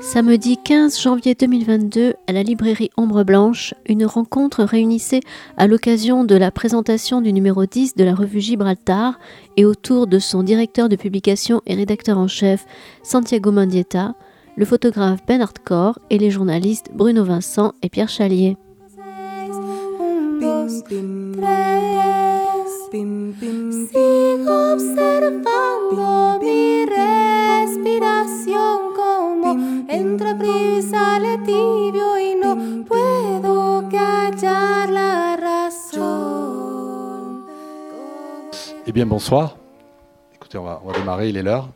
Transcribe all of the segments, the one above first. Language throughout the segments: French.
Samedi 15 janvier 2022, à la librairie Ombre Blanche, une rencontre réunissait à l'occasion de la présentation du numéro 10 de la revue Gibraltar et autour de son directeur de publication et rédacteur en chef Santiago Mendieta, le photographe Ben Hardcore et les journalistes Bruno Vincent et Pierre Chalier. Eh bien, bonsoir. Écoutez, on va démarrer, il est l'heure.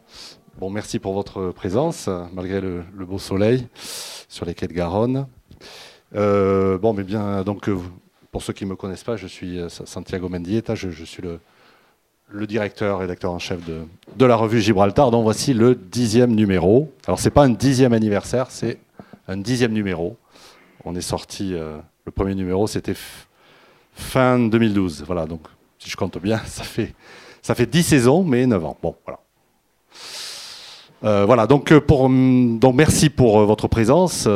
Bon, merci pour votre présence, malgré le, beau soleil sur les quais de Garonne. Euh, bon, mais bien, donc, euh, pour ceux qui ne me connaissent pas, je suis euh, Santiago Mendieta, je, suis le, directeur, rédacteur en chef de, la revue Gibraltar, dont voici le dixième numéro. Alors, c'est pas un dixième anniversaire, c'est un dixième numéro. On est sorti, le premier numéro, c'était fin 2012. Voilà, donc, si je compte bien, ça fait ça fait 10 saisons, mais 9 ans. Bon, voilà. Euh, voilà, donc, euh, hum, donc merci pour euh, votre présence.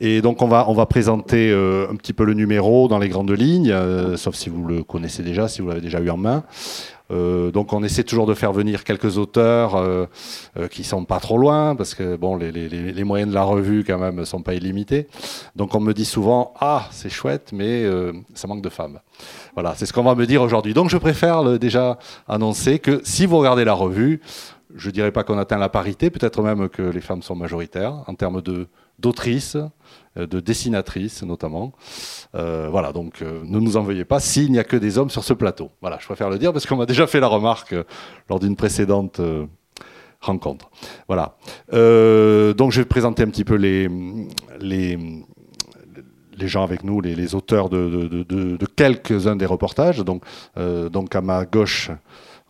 et donc on va, on va présenter un petit peu le numéro dans les grandes lignes, sauf si vous le connaissez déjà, si vous l'avez déjà eu en main. Donc on essaie toujours de faire venir quelques auteurs qui sont pas trop loin, parce que bon, les, moyens de la revue quand même sont pas illimités. Donc on me dit souvent ah c'est chouette, mais ça manque de femmes. Voilà, c'est ce qu'on va me dire aujourd'hui. Donc je préfère déjà annoncer que si vous regardez la revue, je dirais pas qu'on atteint la parité, peut-être même que les femmes sont majoritaires en termes d'autrices, euh, de dessinatrices notamment. Euh, voilà, donc euh, ne nous en veuillez pas s'il n'y a que des hommes sur ce plateau. Voilà, je préfère le dire parce qu'on m'a déjà fait la remarque lors d'une précédente rencontre. Voilà. Donc je vais présenter un petit peu les, les, les gens avec nous, les, auteurs de, de- de- quelques-uns des reportages. Donc, donc à ma gauche,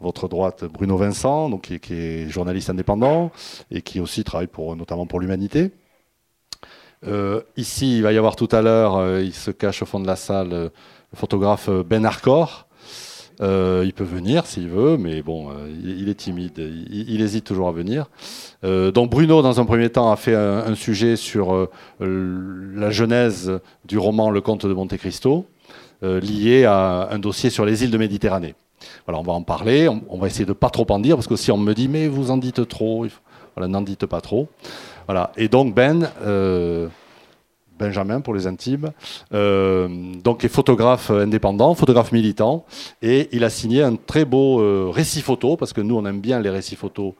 votre droite, Bruno Vincent, donc qui, est- journaliste indépendant et qui aussi travaille pour, notamment pour l'humanité. Euh, ici, il va y avoir tout à l'heure, euh, il se cache au fond de la salle, euh, le photographe Ben Harcourt. Il peut venir s'il veut, mais bon, il, est timide, il, hésite toujours à venir. Donc Bruno, dans un premier temps, a fait un, sujet sur la genèse du roman Le Comte de Monte Cristo, lié à un dossier sur les îles de Méditerranée. Voilà, on va en parler, on, va essayer de pas trop en dire, parce que si on me dit, mais vous en dites trop, voilà, n'en dites pas trop. Voilà, et donc Ben, euh, Benjamin pour les intimes, euh, donc est photographe indépendant, photographe militant, et il a signé un très beau euh, récit photo, parce que nous on aime bien les récits photos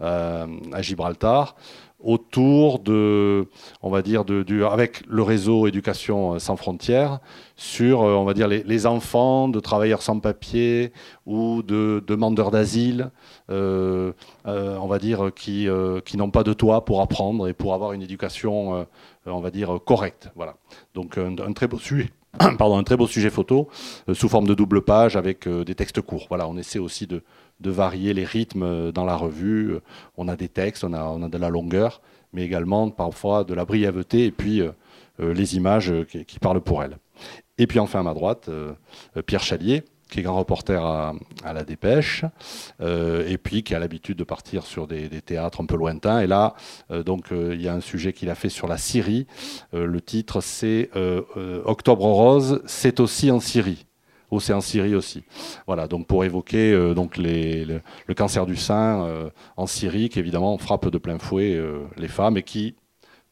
à Gibraltar, autour de, on va dire, de, avec le réseau Éducation sans frontières, sur, euh, on va dire, les, enfants de travailleurs sans papier ou de demandeurs d'asile, euh, euh, on va dire, qui, n'ont pas de toit pour apprendre et pour avoir une éducation, on va dire, correcte. Voilà. Donc un, très beau sujet. Pardon, un très beau sujet photo sous forme de double page avec des textes courts. Voilà, on essaie aussi de, varier les rythmes dans la revue. On a des textes, on a, de la longueur, mais également parfois de la brièveté et puis les images qui parlent pour elles. Et puis enfin à ma droite, euh, euh, Pierre Chalier, qui est grand reporter à, la Dépêche, euh, et puis qui a l'habitude de partir sur des, théâtres un peu lointains. Et là, donc, il y a un sujet qu'il a fait sur la Syrie. Le titre, c'est Octobre rose, c'est aussi en Syrie. Oh, c'est en Syrie aussi. Voilà, donc pour évoquer donc le, cancer du sein en Syrie, qui évidemment frappe de plein fouet les femmes et qui,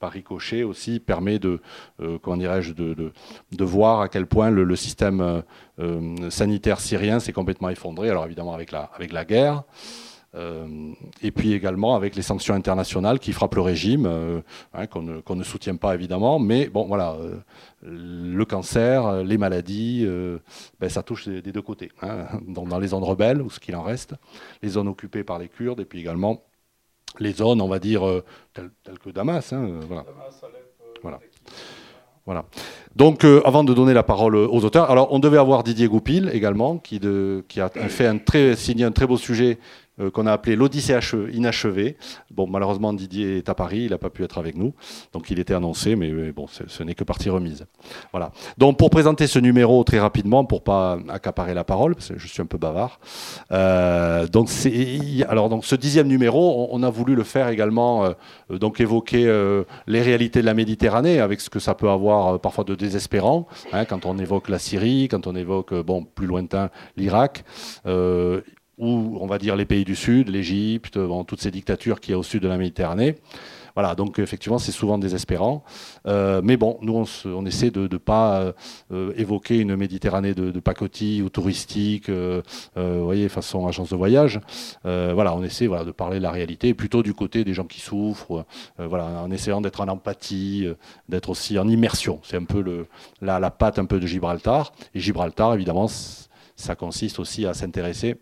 par ricochet aussi, permet de, euh, de, de, voir à quel point le, système euh, euh, sanitaire syrien s'est complètement effondré. Alors évidemment avec la, guerre. Et puis également avec les sanctions internationales qui frappent le régime, hein, qu'on ne, soutient pas évidemment, mais bon voilà, le cancer, les maladies, ben, ça touche des, deux côtés. hein. Donc, dans les zones rebelles, ou ce qu'il en reste, les zones occupées par les Kurdes, et puis également les zones, on va dire, euh, telles, telles que Damas. hein, euh, voilà. Voilà. Voilà. Donc, euh, avant de donner la parole aux auteurs, alors on devait avoir Didier Goupil également, qui, de, qui a fait un très, signé un très beau sujet euh, qu'on a appelé l'Odyssée inachevée. Bon, malheureusement, Didier est à Paris, il n'a pas pu être avec nous, donc il était annoncé, mais, bon, ce n'est que partie remise. Voilà. Donc, pour présenter ce numéro très rapidement, pour pas accaparer la parole, parce que je suis un peu bavard. Euh, donc, alors, donc, ce dixième numéro, on, a voulu le faire également, euh, donc évoquer les réalités de la Méditerranée, avec ce que ça peut avoir parfois de désespérant, hein, quand on évoque la Syrie, quand on évoque, bon, plus lointain, l'Irak ou on va dire les pays du Sud, l'Égypte, toutes ces dictatures qui y a au sud de la Méditerranée. Voilà, donc effectivement, c'est souvent désespérant. Euh, mais bon, nous, on, essaie de ne pas euh, évoquer une Méditerranée de, pacotille ou touristique, euh, vous voyez, façon agence de voyage. voilà, on essaie de parler de la réalité, plutôt du côté des gens qui souffrent, voilà, en essayant d'être en empathie, d'être aussi en immersion. C'est un peu la, la patte un peu de Gibraltar. Et Gibraltar, évidemment, ça consiste aussi à s'intéresser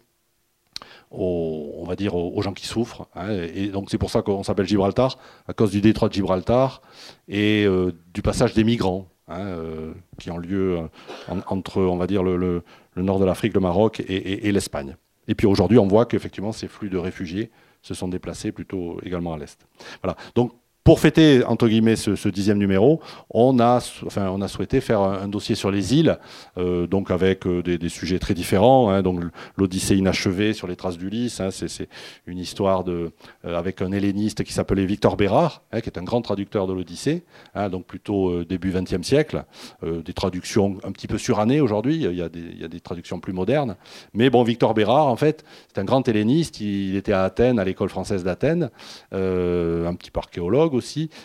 aux, on va dire, aux, gens qui souffrent. Hein. et donc c'est pour ça qu'on s'appelle Gibraltar, à cause du détroit de Gibraltar et euh, du passage des migrants. Hein, euh, qui ont lieu euh, entre, on va dire, le, nord de l'Afrique, le Maroc et, et l'Espagne. Et puis aujourd'hui, on voit qu'effectivement, ces flux de réfugiés se sont déplacés plutôt également à l'est. Voilà. Donc pour fêter entre guillemets ce, dixième numéro, on a, enfin, on a souhaité faire un, dossier sur les îles, euh, donc avec euh, des, sujets très différents. Hein, donc l'Odyssée inachevée sur les traces d'Ulysse, hein, c'est une histoire de, euh, avec un helléniste qui s'appelait Victor Bérard, hein, qui est un grand traducteur de l'Odyssée, donc plutôt début XXe siècle. des traductions un petit peu surannées aujourd'hui. Il, il y a des traductions plus modernes, mais bon, Victor Bérard, en fait, c'est un grand helléniste. Il, était à Athènes, à l'école française d'Athènes, un petit archéologue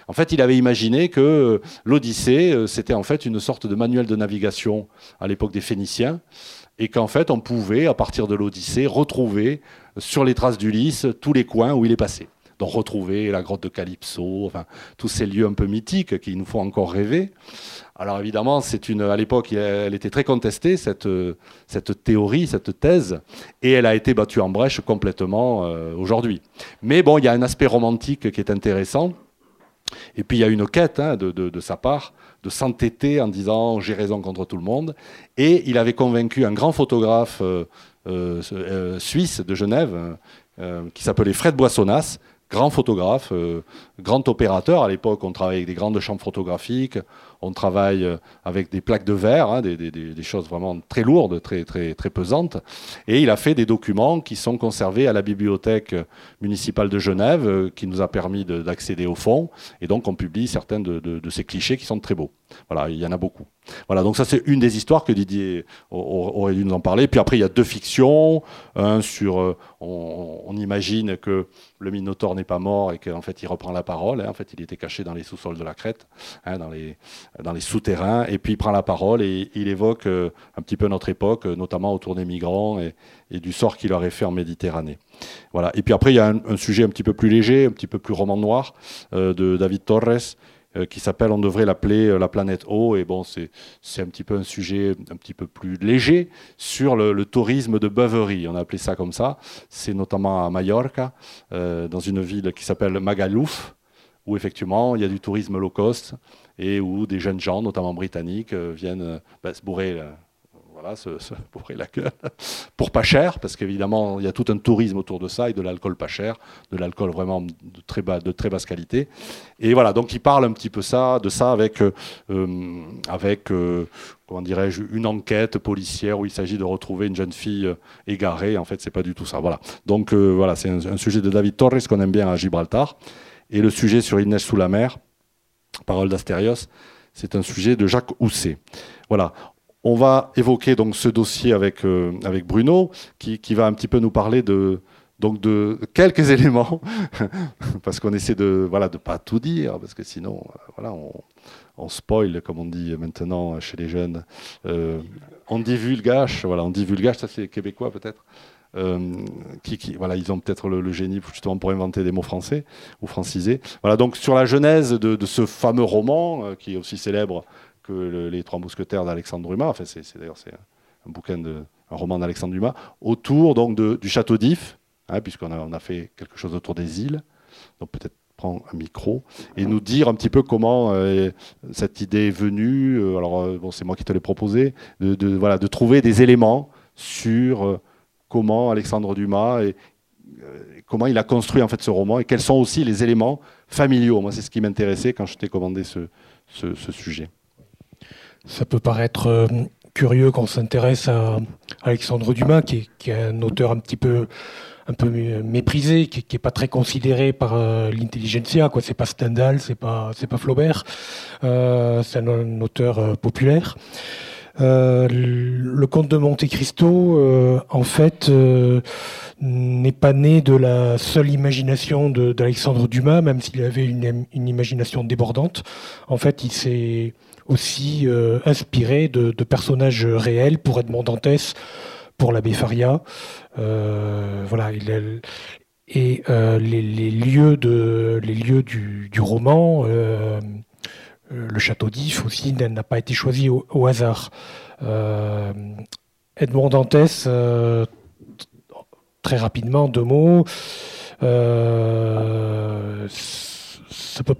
En fait, il avait imaginé que euh, l'Odyssée, euh, c'était en fait une sorte de manuel de navigation à l'époque des Phéniciens, et qu'en fait, on pouvait, à partir de l'Odyssée, retrouver sur les traces d'Ulysse tous les coins où il est passé. Donc retrouver la grotte de Calypso, enfin tous ces lieux un peu mythiques qui nous font encore rêver. Alors évidemment, c'est à l'époque, elle était très contestée cette, théorie, cette thèse, et elle a été battue en brèche complètement euh, aujourd'hui. Mais bon, il y a un aspect romantique qui est intéressant et puis il y a une quête hein, de, sa part de s'entêter en disant j'ai raison contre tout le monde. Et il avait convaincu un grand photographe euh, euh, euh, suisse de Genève qui s'appelait Fred Boissonnas, grand photographe, grand opérateur. À l'époque, on travaillait avec des grandes chambres photographiques, on travaille euh, avec des plaques de verre, hein, des, choses vraiment très lourdes, très, pesantes. Et il a fait des documents qui sont conservés à la bibliothèque municipale de Genève, euh, qui nous a permis d'accéder au fond. Et donc, on publie certains de ces clichés qui sont très beaux. Voilà, il y en a beaucoup. Voilà, donc ça c'est une des histoires que Didier aurait dû nous en parler. Puis après il y a deux fictions, un sur, euh, on, imagine que le Minotaure n'est pas mort et qu'en fait il reprend la parole. Hein. en fait il était caché dans les sous-sols de la Crète, hein, dans les, dans les souterrains, et puis il prend la parole et il évoque euh, un petit peu notre époque, notamment autour des migrants et, du sort qu'il aurait fait en Méditerranée. Voilà. Et puis après il y a un, sujet un petit peu plus léger, un petit peu plus roman noir euh, de David Torres euh, qui s'appelle, on devrait l'appeler euh, la planète eau. Et bon, c'est un petit peu un sujet un petit peu plus léger sur le, tourisme de beuverie. On a appelé ça comme ça. C'est notamment à Mallorca, euh, dans une ville qui s'appelle Magalouf, où effectivement il y a du tourisme low cost et où des jeunes gens, notamment britanniques, viennent bah, se bourrer voilà, pour pas cher, parce qu'évidemment, il y a tout un tourisme autour de ça et de l'alcool pas cher, de l'alcool vraiment de très, bas, de très basse qualité. Et voilà, donc il parle un petit peu ça, de ça avec, euh, avec euh, comment dirais-je, une enquête policière où il s'agit de retrouver une jeune fille euh, égarée. En fait, c'est pas du tout ça. Voilà. Donc voilà, c'est un, sujet de David Torres qu'on aime bien à Gibraltar. Et le sujet sur Il neige sous la mer, parole d'Astérios, c'est un sujet de Jacques Housset. Voilà. On va évoquer donc ce dossier avec, euh, Bruno, qui, va un petit peu nous parler de, donc de quelques éléments, parce qu'on essaie de voilà de pas tout dire, parce que sinon euh, on, on, spoil comme on dit maintenant chez les jeunes. Euh, on divulgage, voilà on divulgage, ça c'est québécois peut-être. qui, ils ont peut-être le, génie justement pour inventer des mots français ou francisés. Voilà, donc sur la genèse de ce fameux roman qui est aussi célèbre que les Trois Mousquetaires d'Alexandre Dumas. Enfin, c'est d'ailleurs c'est un bouquin de un roman d'Alexandre Dumas autour donc du château d'If, hein, puisqu'on a, on a fait quelque chose autour des îles. Donc peut-être prendre un micro et nous dire un petit peu comment euh, cette idée est venue. Euh, alors euh, bon, c'est moi qui te l'ai proposé, de, voilà, de trouver des éléments sur comment Alexandre Dumas comment il a construit en fait ce roman et quels sont aussi les éléments familiaux. Moi, c'est ce qui m'intéressait quand je t'ai commandé ce, ce, sujet. Ça peut paraître curieux quand on s'intéresse à Alexandre Dumas, qui est, un auteur un petit peu un peu méprisé, qui, n'est pas très considéré par euh, l'intelligentsia. Quoi, c'est pas Stendhal, c'est pas c'est pas Flaubert. Euh, c'est un, auteur euh, populaire. le comte de Monte Cristo, en fait, n'est pas né de la seule imagination d'Alexandre Dumas, même s'il avait une, une, imagination débordante. En fait, il s'est aussi euh, inspiré de, personnages réels pour Edmond Dantès, pour l'abbé Faria. Euh, voilà, il et euh, les, lieux, de, les lieux du, roman, le château d'If aussi, n'a pas été choisi au, hasard. Edmond Dantès, très rapidement, deux mots. ça peut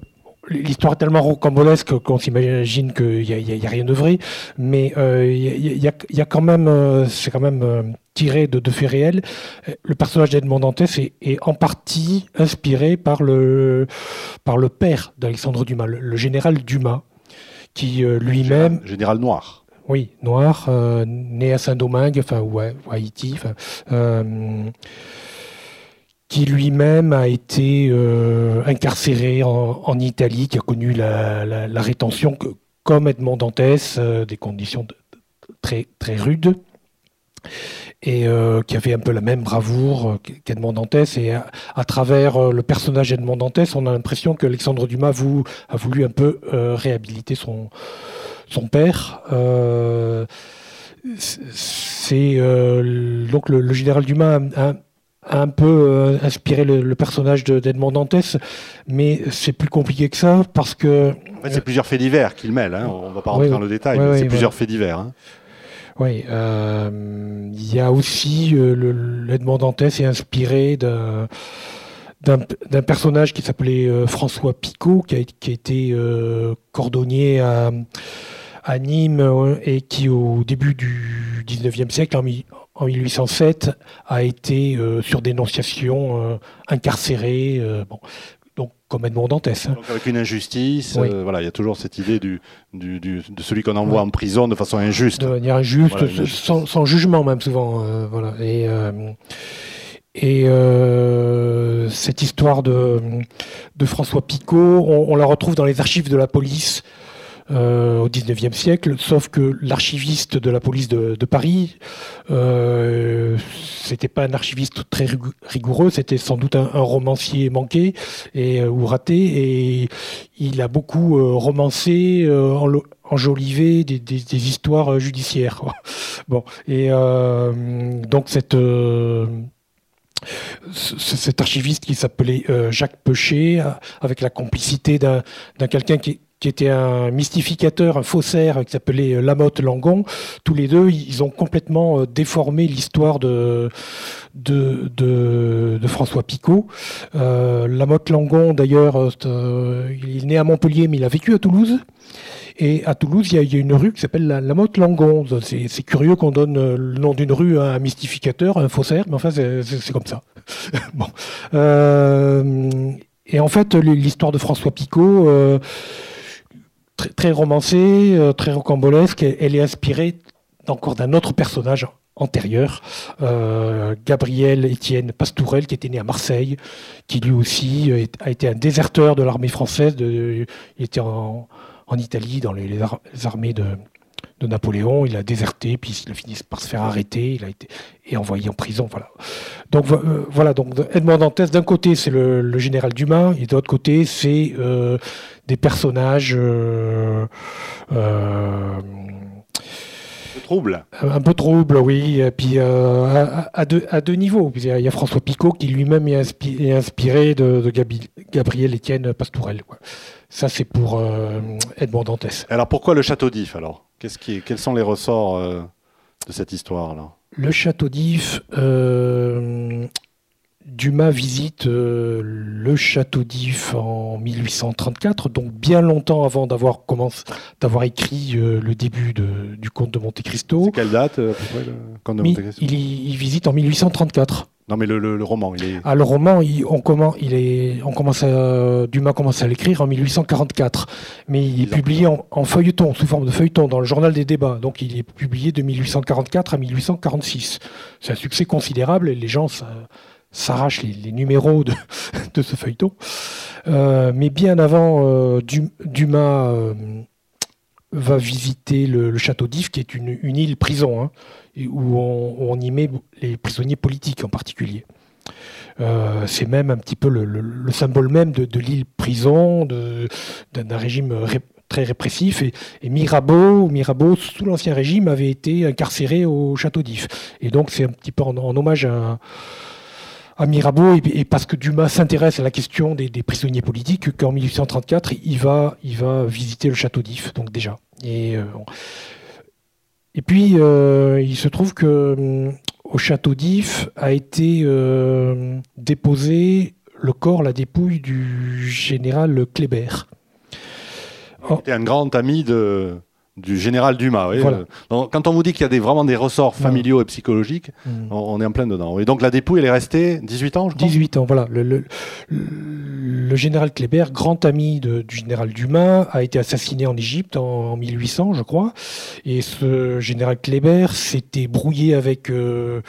L'histoire est tellement rocambolesque qu'on s'imagine qu'il n'y a, rien de vrai, mais euh, y, a, quand même, euh, c'est quand même euh, tiré de, faits réels. Le personnage d'Edmond Dantès est, en partie inspiré par le, par le père d'Alexandre Dumas, le, général Dumas, qui lui-même... Général, noir. Oui, noir, né à Saint-Domingue, enfin, ou à, Haïti. Qui lui-même a été euh, incarcéré en, Italie, qui a connu la, rétention comme Edmond Dantès, euh, des conditions très, très rudes, et euh, qui avait un peu la même bravoure qu'Edmond Dantès. Et à, travers le personnage d'Edmond Dantès, on a l'impression qu'Alexandre Dumas a voulu un peu réhabiliter son, son père. c'est donc le, général Dumas a, un peu euh, inspiré le, personnage d'Edmond Dantès, mais c'est plus compliqué que ça parce que. En fait, c'est plusieurs faits divers qu'il mêle, hein. on ne va pas rentrer dans le détail, mais c'est plusieurs faits divers. Hein. Oui, euh, il y a aussi euh, l'Edmond Dantès est inspiré d'un d'un personnage qui s'appelait François Picot, qui a, qui a été cordonnier à, à Nîmes et qui, au début du 19e siècle, en, en 1807, a été euh, sur dénonciation euh, incarcéré. Euh, bon, donc comme Edmond Dantès. Hein. Donc avec une injustice, voilà, il y a toujours cette idée du, du, de celui qu'on envoie en prison de façon injuste. De manière injuste, sans, jugement même souvent. voilà. Et, et cette histoire de, de François Picot, on, on, la retrouve dans les archives de la police euh, au XIXe siècle, sauf que l'archiviste de la police de, Paris, euh, c'était pas un archiviste très rigoureux, c'était sans doute un, romancier manqué et, euh, ou raté, et il a beaucoup euh, romancé, enjolivé des, histoires judiciaires. bon, et donc cet archiviste qui s'appelait Jacques Pechet, avec la complicité d'un quelqu'un qui, qui était un mystificateur, un faussaire qui s'appelait euh, Lamotte Langon. Tous les deux, ils ont complètement euh, déformé l'histoire de, de, de, François Picot. Euh, Lamotte Langon, d'ailleurs, il est né à Montpellier, mais il a vécu à Toulouse. Et à Toulouse, il y a, une rue qui s'appelle la, Lamotte Langon. C'est curieux qu'on donne le nom d'une rue à un mystificateur, à un faussaire, mais enfin, c'est comme ça. bon. et en fait, l'histoire de François Picot, très, romancée, euh, très rocambolesque. Elle est inspirée encore d'un autre personnage antérieur, euh, Gabriel Étienne Pastourel, qui était né à Marseille, qui lui aussi euh, a été un déserteur de l'armée française. il était en, Italie, dans les, armées de, Napoléon. Il a déserté, puis il a fini par se faire arrêter. Il a été et envoyé en prison. Voilà. Donc voilà. Donc Edmond Dantès, d'un côté, c'est le, général Dumas, et de l'autre côté, c'est des personnages euh, euh, trouble. Un peu trouble, oui. Et puis euh, à, deux, à, deux, niveaux. Il y a François Picot qui lui-même est, inspiré de, Gabriel Étienne Pastourel. Ça, c'est pour Edmond Dantès. Alors pourquoi le château d'If alors? Qui Quels sont les ressorts de cette histoire là Le château d'If, Dumas visite euh, le château d'If en 1834, donc bien longtemps avant d'avoir d'avoir écrit euh, le début du conte de Monte Cristo. C'est quelle date euh, il, visite en 1834. Non, mais le, le- le roman, il est. Ah, le roman, il- on, commence, il est, on commence à- Dumas commence à l'écrire en 1844, mais il est publié en, en feuilleton, sous forme de feuilleton, dans le journal des débats. Donc il est publié de 1844 à 1846. C'est un succès considérable et les gens s'arrachent les, les numéros de, de ce feuilleton. Euh, mais bien avant, euh, Du- Dumas euh, va visiter le, le château d'If, qui est une, une île prison, hein, où on, y met les prisonniers politiques en particulier. Euh, c'est même un petit peu le, le- le symbole même de, l'île prison, d'un régime ré- très répressif. Et, Mirabeau, Mirabeau, sous l'Ancien Régime, avait été incarcéré au château d'If. Et donc c'est un petit peu en, hommage à, Mirabeau, et, parce que Dumas s'intéresse à la question des, prisonniers politiques, qu'en 1834, il va, il va visiter le château d'If, donc déjà. Et, euh, et puis, euh, il se trouve que hum, au château d'If a été euh, déposé le corps, la dépouille du général Kléber. Il était un grand ami de, du général Dumas. oui. Voilà. Euh, donc, quand on vous dit qu'il y a des, vraiment des ressorts familiaux et psychologiques, Hum. on, on est en plein dedans. Et donc la dépouille, elle est restée 18 ans, je crois? 18 ans, voilà. Le, le- le général Kléber, grand ami de- du général Dumas, a été assassiné en Égypte en, en 1800, je crois. Et ce général Kléber s'était brouillé avec euh,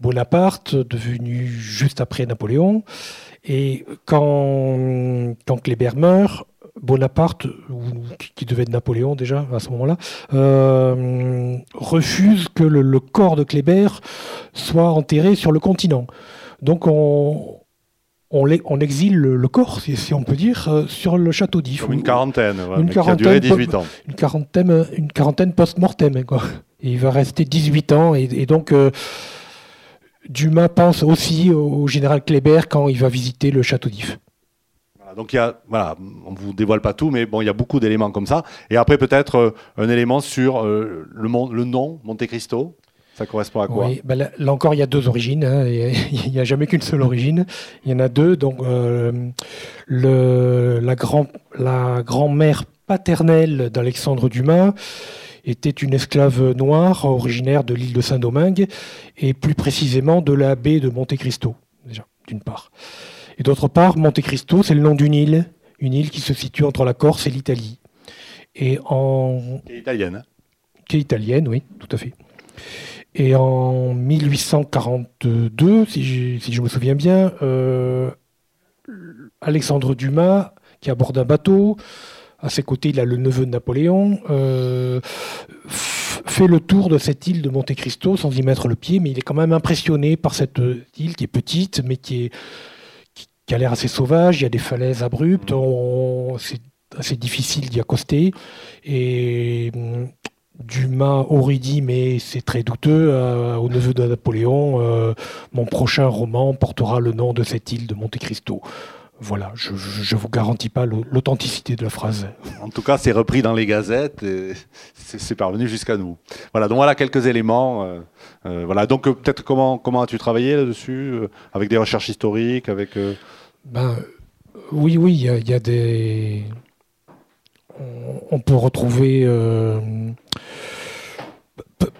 Bonaparte, devenu juste après Napoléon. Et quand, quand Kléber meurt, Bonaparte, ou qui- devait être Napoléon déjà à ce moment-là, euh, refuse que le, le corps de Kléber soit enterré sur le continent. Donc on, on, l'e- on exile le, le corps, si, si on peut dire, euh, sur le château d'If. Une quarantaine, voilà, Une mais qui a duré quarantaine, 18 ans. une quarantaine, une quarantaine post-mortem. Quoi. Et il va rester 18 ans. Et, et donc, euh, Dumas pense aussi au, au général Kléber quand il va visiter le château d'If. Donc il y a, voilà, on vous dévoile pas tout, mais bon, il y a beaucoup d'éléments comme ça. Et après peut-être euh, un élément sur euh, le, nom Monte Cristo. Ça correspond à quoi Oui, ben là, encore, il y a deux origines. hein, il n'y a jamais qu'une seule origine. Il y en a deux. Donc, euh, la, grand, la grand-mère paternelle d'Alexandre Dumas était une esclave noire originaire de l'île de Saint-Domingue et plus précisément de la baie de Monte Cristo, déjà, d'une part. Et d'autre part, Monte Cristo, c'est le nom d'une île, une île qui se situe entre la Corse et l'Italie. Et en, Qui est italienne. hein. qui est italienne, oui, tout à fait. Et en 1842, si je, si je me souviens bien, euh, Alexandre Dumas, qui aborde un bateau, à ses côtés, il a le neveu de Napoléon, euh, fait le tour de cette île de Monte Cristo sans y mettre le pied, mais il est quand même impressionné par cette île qui est petite, mais qui, est, qui, a l'air assez sauvage. Il y a des falaises abruptes, c'est assez difficile d'y accoster. Et hum, Dumas aurait dit, mais c'est très douteux, euh, au neveu de Napoléon, euh, mon prochain roman portera le nom de cette île de Monte Cristo. Voilà, je ne vous garantis pas l'au- l'authenticité de la phrase. En tout cas, c'est repris dans les gazettes et c'est parvenu jusqu'à nous. Voilà, donc voilà quelques éléments. euh, voilà, donc peut-être comment comment as-tu travaillé là-dessus avec des recherches historiques, avec Ben, oui, oui, il y, a- des. On, peut retrouver euh,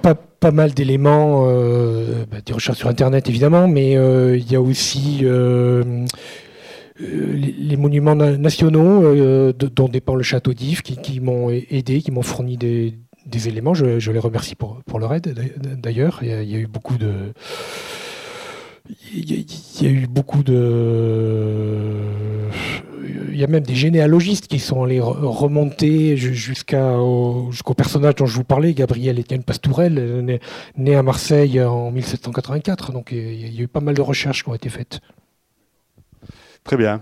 pas, mal d'éléments, euh, ben, des recherches sur Internet évidemment, mais euh, il y a aussi les, monuments na- nationaux dont dépend le château d'If qui, m'ont aidé, qui m'ont fourni des, éléments. Je, les remercie pour, leur aide d'ailleurs. Il y a eu beaucoup de il y, a- eu beaucoup de. Il y a même des généalogistes qui sont allés re- remonter jusqu'au personnage dont je vous parlais, Gabriel Étienne Pastourel, né à Marseille en 1784. Donc il y a eu pas mal de recherches qui ont été faites. Très bien.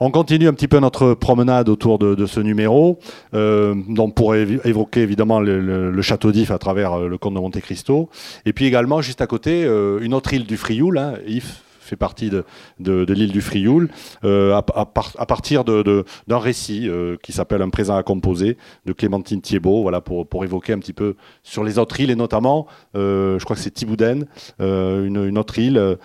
On continue un petit peu notre promenade autour de, ce numéro. Euh, évi- évoquer évidemment le château d'If à travers euh, le comte de Monte Cristo. Et puis également, juste à côté, euh, une autre île du Frioul. Hein. If fait partie de, l'île du Frioul, euh, à, à par- à partir d'un récit euh, qui s'appelle Un présent à composer de Clémentine Thiebaud, voilà, pour, évoquer un petit peu sur les autres îles, et notamment, euh, je crois que c'est Thibouden, euh, une, autre île,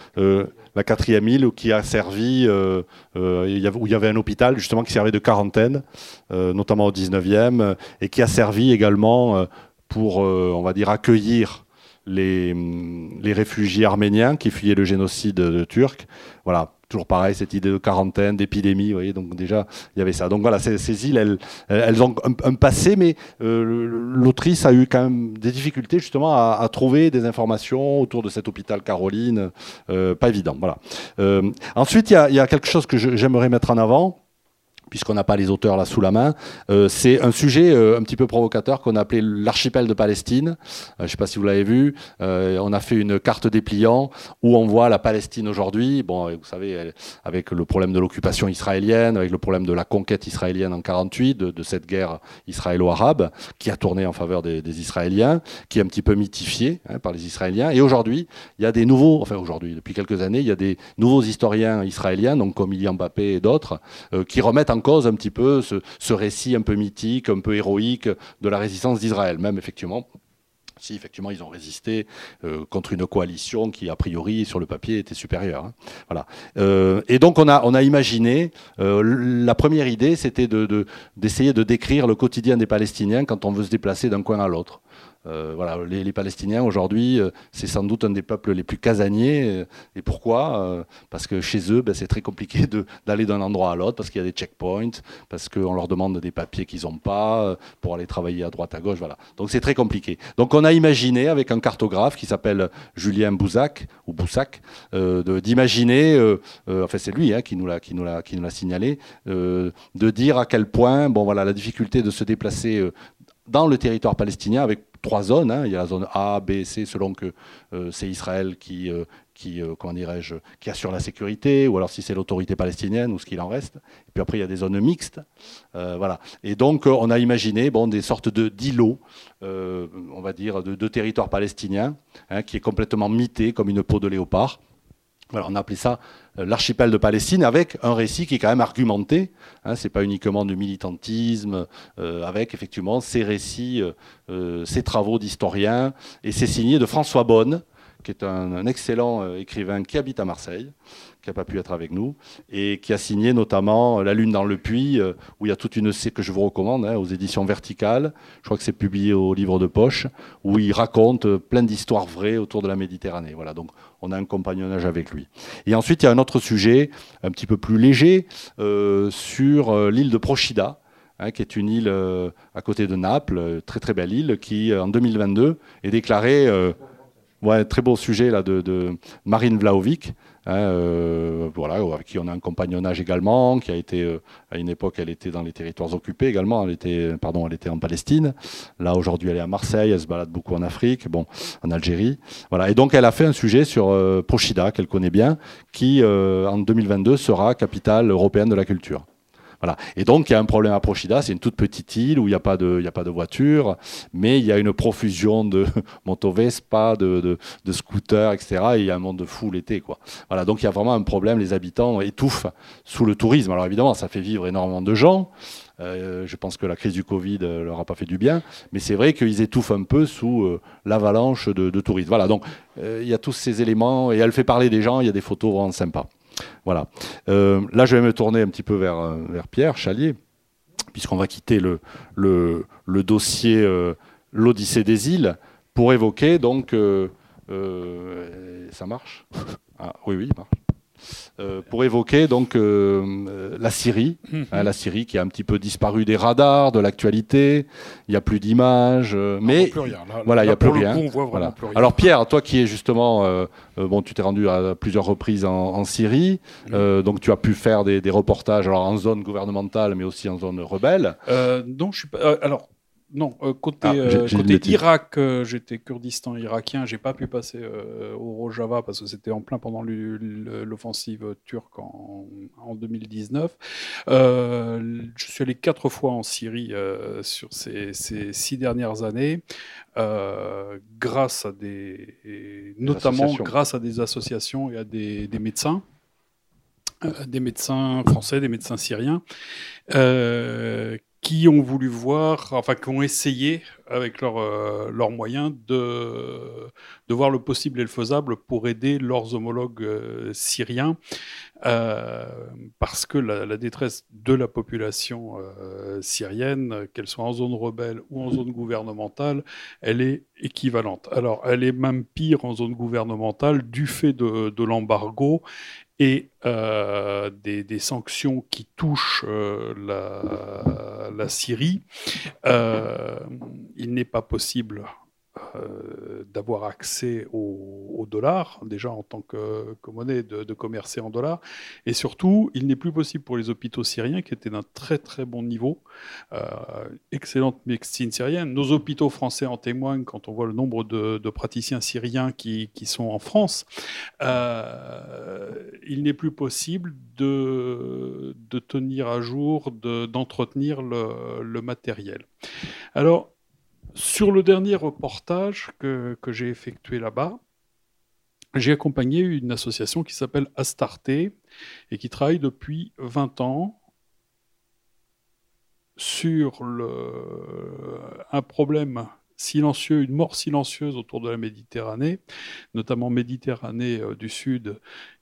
la quatrième île, qui a servi, où il y avait un hôpital justement qui servait de quarantaine, notamment au 19e, euh, et qui a servi également pour, on va dire, accueillir les, réfugiés arméniens qui fuyaient le génocide turc. Voilà, toujours pareil, cette idée de quarantaine, d'épidémie, vous voyez, donc déjà, il y avait ça. Donc voilà, ces, îles, elles, ont un, passé, mais euh, l'autrice a eu quand même des difficultés justement à, trouver des informations autour de cet hôpital Caroline, euh, pas évident, voilà. Euh, ensuite, il y, y, a, quelque chose que j'aimerais mettre en avant, puisqu'on n'a pas les auteurs là sous la main. Euh, c'est un sujet euh, un petit peu provocateur qu'on a appelé l'archipel de Palestine. Euh, je ne sais pas si vous l'avez vu. on a fait une carte dépliant où on voit la Palestine aujourd'hui. Bon, vous savez, avec le problème de l'occupation israélienne, avec le problème de la conquête israélienne en 48, de, cette guerre israélo-arabe qui a tourné en faveur des, des, Israéliens, qui est un petit peu mythifiée hein, par les Israéliens. Et aujourd'hui, il y a des nouveaux, enfin aujourd'hui, depuis quelques années, il y a des nouveaux historiens israéliens, donc comme Ilian Mbappé et d'autres, qui remettent en cause un petit peu ce, récit un peu mythique, un peu héroïque de la résistance d'Israël. Même effectivement, si effectivement ils ont résisté euh, contre une coalition qui a priori sur le papier était supérieure. Hein. Voilà. Euh, et donc on a on a imaginé euh, la première idée c'était de d'essayer de, décrire le quotidien des Palestiniens quand on veut se déplacer d'un coin à l'autre. Euh, voilà, les, Palestiniens aujourd'hui, euh, c'est sans doute un des peuples les plus casaniers. Euh, et pourquoi? Parce que chez eux, ben, c'est très compliqué d'aller d'un endroit à l'autre, parce qu'il y a des checkpoints, parce qu'on leur demande des papiers qu'ils n'ont pas pour aller travailler à droite, à gauche. Voilà. Donc c'est très compliqué. Donc on a imaginé avec un cartographe qui s'appelle Julien Boussac ou Boussac, d'imaginer, enfin c'est lui hein, qui nous l'a signalé, de dire à quel point, bon voilà, la difficulté de se déplacer dans le territoire palestinien avec trois zones. Hein. Il y a la zone A, B, C, selon que euh, c'est Israël qui, euh, qui euh, comment dirais-je, qui assure la sécurité, ou alors si c'est l'autorité palestinienne ou ce qu'il en reste. Et puis après, il y a des zones mixtes. voilà. Et donc, on a imaginé bon, des sortes de d'îlots, on va dire, de, de territoires palestiniens, hein, qui est complètement mité comme une peau de léopard. On a appelé ça euh, l'archipel de Palestine avec un récit qui est quand même argumenté. Hein, c'est pas uniquement du militantisme, euh, avec effectivement ces récits, euh, ces travaux d'historiens. Et c'est signé de François Bonne, qui est un, excellent écrivain qui habite à Marseille, qui n'a pas pu être avec nous, et qui a signé notamment La Lune dans le puits, où il y a toute une série que je vous recommande, hein, aux éditions verticales. Je crois que c'est publié au livre de poche, où il raconte plein d'histoires vraies autour de la Méditerranée. Voilà, donc on a un compagnonnage avec lui. Et ensuite, il y a un autre sujet, un petit peu plus léger, euh, sur euh, l'île de Prochida, hein, qui est une île euh, à côté de Naples, très très belle île, qui en 2022 est déclarée, ouais, très beau sujet là de, Marine Vlaovic, Hein, euh, voilà, avec qui on a un compagnonnage également, qui a été, euh, à une époque, elle était dans les territoires occupés également, elle était, pardon, elle était en Palestine. Là, aujourd'hui, elle est à Marseille, elle se balade beaucoup en Afrique, en Algérie. Et donc elle a fait un sujet sur euh, Prochida, qu'elle connaît bien, qui, en 2022, sera capitale européenne de la culture. Voilà. Et donc, il y a un problème à Prochida, c'est une toute petite île où il n'y a, pas de, a pas de voiture, mais il y a une profusion de motovespa, de, de, scooters, etc. Et il y a un monde de fou l'été. Voilà. Donc, il y a vraiment un problème, les habitants étouffent sous le tourisme. Alors, évidemment, ça fait vivre énormément de gens. Euh, je pense que la crise du Covid euh, leur a pas fait du bien, mais c'est vrai qu'ils étouffent un peu sous euh, l'avalanche de, de, touristes. Voilà, donc il y a tous ces éléments et elle fait parler des gens. Il y a des photos vraiment sympas. Voilà. Euh, là, je vais me tourner un petit peu vers, euh, Pierre Chalier, puisqu'on va quitter le, dossier euh, L'Odyssée des îles pour évoquer donc. ça marche? Ah, Oui, oui, marche. Euh, pour évoquer donc euh, la Syrie, mhm. hein, la Syrie qui a un petit peu disparu des radars, de l'actualité. Il n'y a plus d'images, euh, mais voilà, il n'y a plus rien. Alors Pierre, toi qui es justement, bon, tu t'es rendu à plusieurs reprises en, Syrie, donc tu as pu faire des, des, reportages, alors en zone gouvernementale, mais aussi en zone rebelle. non, je suis pas. alors non, euh, côté, ah, euh, Irak, euh, j'étais Kurdistan irakien, j'ai pas pu passer au Rojava parce que c'était en plein pendant l'offensive turque en, 2019. je suis allé quatre fois en Syrie sur ces, six dernières années, grâce à des, notamment grâce à des associations et à des, des médecins. des médecins français, des médecins syriens, qui ont voulu voir, enfin qui ont essayé avec leurs leurs moyens de, de voir le possible et le faisable pour aider leurs homologues syriens euh, parce que la, détresse de la population euh, syrienne, qu'elle soit en zone rebelle ou en zone gouvernementale, elle est équivalente. Alors, elle est même pire en zone gouvernementale du fait de, l'embargo et euh, des, sanctions qui touchent la, la, Syrie. il n'est pas possible euh, d'avoir accès au, dollar, déjà en tant que, monnaie de, commercer en dollars. Et surtout, il n'est plus possible pour les hôpitaux syriens, qui étaient d'un très très bon niveau, euh, excellente médecine syrienne. Nos hôpitaux français en témoignent quand on voit le nombre de, praticiens syriens qui, sont en France. Euh, il n'est plus possible de, de, tenir à jour, d'entretenir le, le matériel. Alors, sur le dernier reportage que, j'ai effectué là-bas, j'ai accompagné une association qui s'appelle Astarté et qui travaille depuis 20 ans sur un problème silencieux, une mort silencieuse autour de la Méditerranée, notamment Méditerranée euh, du Sud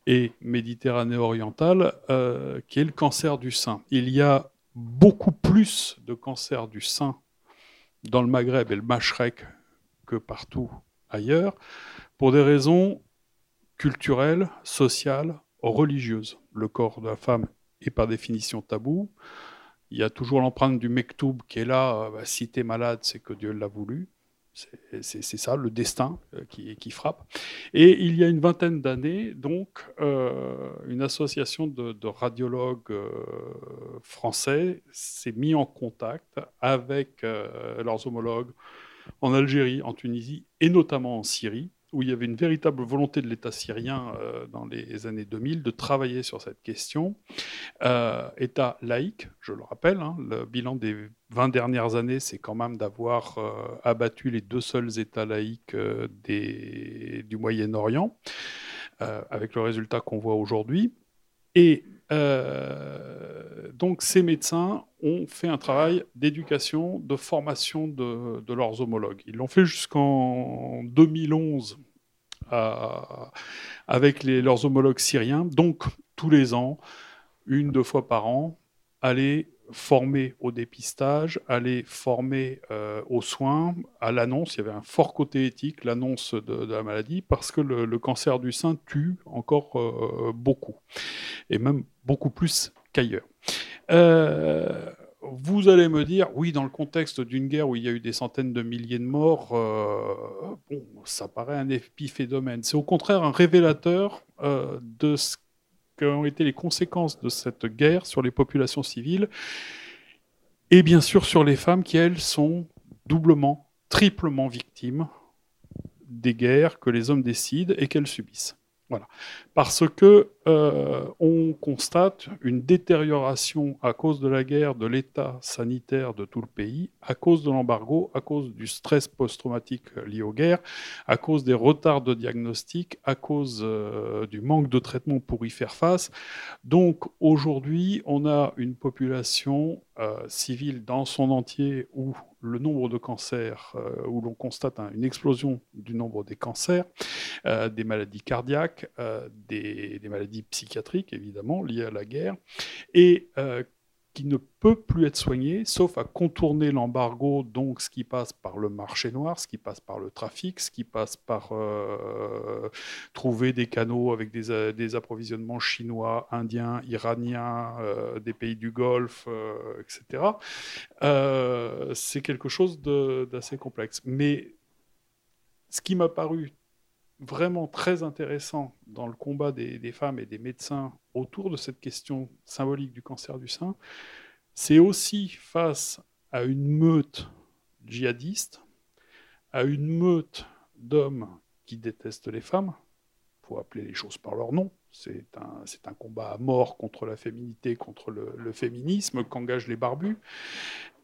et Méditerranée orientale, euh, qui est le cancer du sein. Il y a beaucoup plus de cancer du sein dans le Maghreb et le Machrek que partout ailleurs, pour des raisons culturelles, sociales, religieuses. Le corps de la femme est par définition tabou. Il y a toujours l'empreinte du mektoub qui est là. Euh, bah, si tu malade, c'est que Dieu l'a voulu. C'est ça, le destin euh, qui, frappe. Et il y a une vingtaine d'années, donc, euh, une association de, radiologues euh, français s'est mis en contact avec leurs homologues en Algérie, en Tunisie et notamment en Syrie où il y avait une véritable volonté de l'État syrien euh, dans les années 2000 de travailler sur cette question. Euh, État laïque, je le rappelle, hein, le bilan des 20 dernières années, c'est quand même d'avoir euh, abattu les deux seuls États laïques du Moyen-Orient, avec le résultat qu'on voit aujourd'hui. Et donc ces médecins ont fait un travail d'éducation, de formation de, leurs homologues. Ils l'ont fait jusqu'en 2011 avec leurs homologues syriens. Donc tous les ans, une, deux fois par an, aller former au dépistage, aller former euh, aux soins, à l'annonce. Il y avait un fort côté éthique, l'annonce de, la maladie, parce que le, cancer du sein tue encore euh, beaucoup, et même beaucoup plus qu'ailleurs. Euh, vous allez me dire, oui, dans le contexte d'une guerre où il y a eu des centaines de milliers de morts, ça paraît un épiphénomène. C'est au contraire un révélateur de ce qu'ont été les conséquences de cette guerre sur les populations civiles et bien sûr sur les femmes qui, elles, sont doublement, triplement victimes des guerres que les hommes décident et qu'elles subissent. Voilà. Parce que euh, on constate une détérioration à cause de la guerre de l'état sanitaire de tout le pays, à cause de l'embargo, à cause du stress post-traumatique lié aux guerres, à cause des retards de diagnostic, à cause euh, du manque de traitement pour y faire face. Donc aujourd'hui, on a une population euh, civile dans son entier où le nombre de cancers, euh, où l'on constate une explosion du nombre des cancers, euh, des maladies cardiaques, euh, des, des, maladies psychiatriques évidemment liées à la guerre, et qui ne peut plus être soigné, sauf à contourner l'embargo, donc ce qui passe par le marché noir, ce qui passe par le trafic, ce qui passe par euh, trouver des canaux avec des, euh, approvisionnements chinois, indiens, iraniens, euh, des pays du Golfe, etc. C'est quelque chose d'assez complexe. Mais ce qui m'a paru vraiment très intéressant dans le combat des, femmes et des médecins autour de cette question symbolique du cancer du sein, c'est aussi face à une meute djihadiste, à une meute d'hommes qui détestent les femmes, il faut appeler les choses par leur nom, c'est un, combat à mort contre la féminité, contre le, féminisme qu'engagent les barbus,